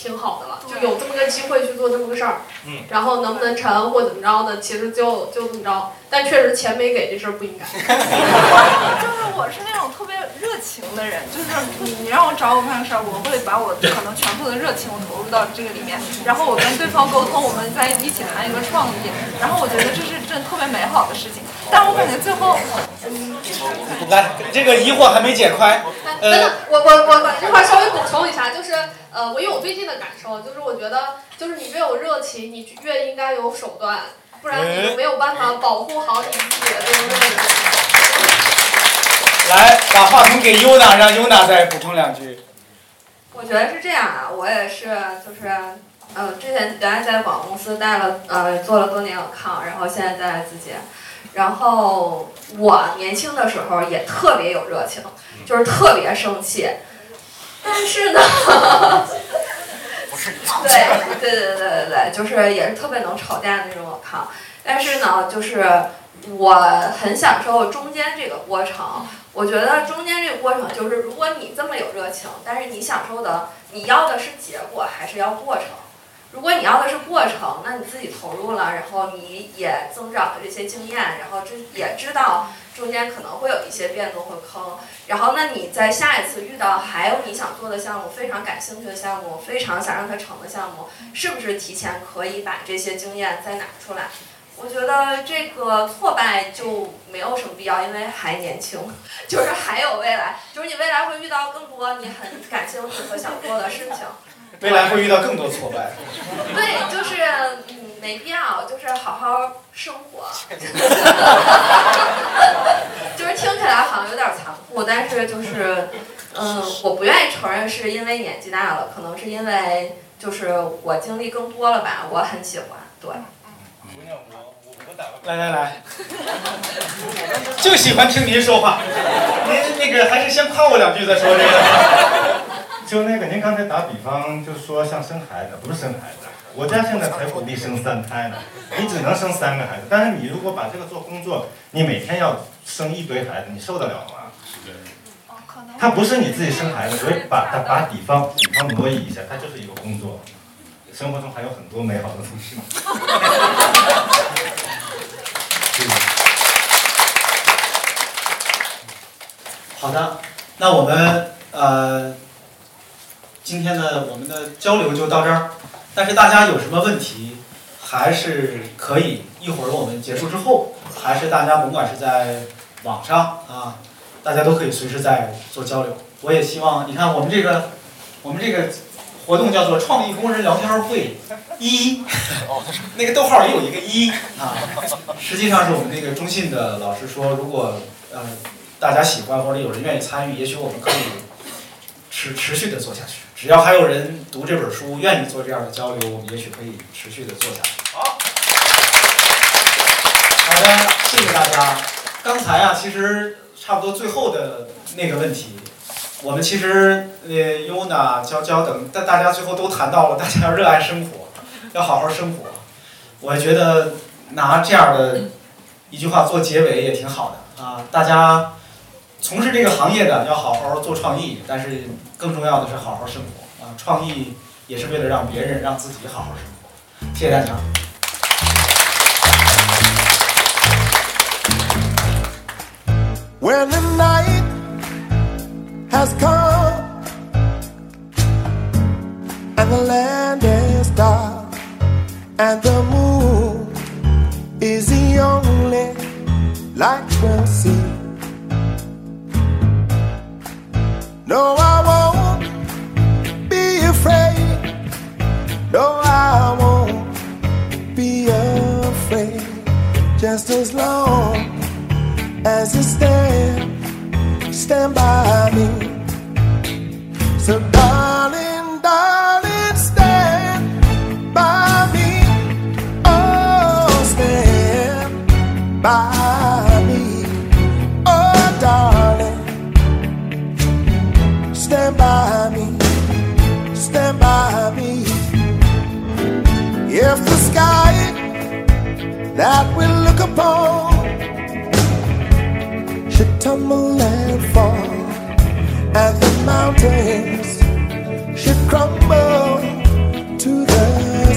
挺好的了，就有这么个机会去做这么个事儿。嗯。然后能不能成或怎么着的，其实就就这么着。但确实钱没给这事儿不应该。(laughs) 就是我是那种特别热情的人，就是你你让我找我办事儿，我会把我可能全部的热情我投入到这个里面，然后我跟对方沟通，我们在一起谈一个创意，然后我觉得这是真特别美好的事情。但我感觉最后，嗯，来，这个疑惑还没解开。等等，我我我把这块稍微补充一下，就是呃，我有我最近的感受，就是我觉得，就是你越有热情，你越应该有手段，不然你就没有办法保护好你自己的这个位置。来，把话筒给优娜，让优娜再补充两句。我觉得是这样啊，我也是，就是，呃，之前原来在广告公司待了，呃，做了多年 account，然后现在在自己，然后我年轻的时候也特别有热情，就是特别生气，但是呢，不是对对对对对对，就是也是特别能吵架的那种 account，但是呢，就是我很享受中间这个过程。我觉得中间这个过程就是，如果你这么有热情，但是你享受的，你要的是结果还是要过程？如果你要的是过程，那你自己投入了，然后你也增长了这些经验，然后知也知道中间可能会有一些变动和坑，然后那你在下一次遇到还有你想做的项目，非常感兴趣的项目，非常想让它成的项目，是不是提前可以把这些经验再拿出来？我觉得这个挫败就没有什么必要，因为还年轻，就是还有未来，就是你未来会遇到更多你很感兴趣和想做的事情。未来会遇到更多挫败。对，就是嗯，没必要，就是好好生活。(laughs) 就是听起来好像有点残酷，但是就是，嗯，我不愿意承认是因为年纪大了，可能是因为就是我经历更多了吧，我很喜欢，对。来来来，(laughs) 就喜欢听您说话。您那个还是先夸我两句再说这个。就那个，您刚才打比方，就说像生孩子，不是生孩子，我家现在才鼓励生三胎呢，你只能生三个孩子，但是你如果把这个做工作，你每天要生一堆孩子，你受得了吗？它不是你自己生孩子，所以把它把比方比方挪移一下，它就是一个工作。生活中还有很多美好的东西。(laughs) 好的，那我们呃，今天的我们的交流就到这儿。但是大家有什么问题，还是可以一会儿我们结束之后，还是大家甭管是在网上啊，大家都可以随时在做交流。我也希望你看我们这个我们这个活动叫做创意工人聊天会一，那个逗号也有一个一啊，实际上是我们那个中信的老师说，如果呃大家喜欢或者有人愿意参与，也许我们可以持持续的做下去。只要还有人读这本书，愿意做这样的交流，我们也许可以持续的做下去。好，好的，谢谢大家。刚才啊，其实差不多最后的那个问题，我们其实呃优娜、娇娇等但大家最后都谈到了，大家要热爱生活，(laughs) 要好好生活。我觉得拿这样的一句话做结尾也挺好的啊，大家从事这个行业的要好好做创意，但是更重要的是好好生活啊！创意也是为了让别人、让自己好好生活。谢谢大家。When the night has come and the land is dark and the moon is the only light we'll see. No, I won't be afraid. No, I won't be afraid. Just as long as you stand, stand by me. So, darling, sky that we look upon should tumble and fall, and the mountains should crumble to the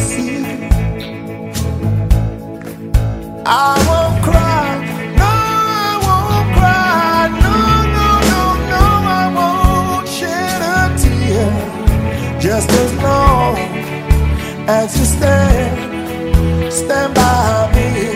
sea. I won't cry, no, I won't cry, no, no, no, no, I won't shed a tear. Just as long as you stand, stand by me.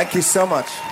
Thank you so much.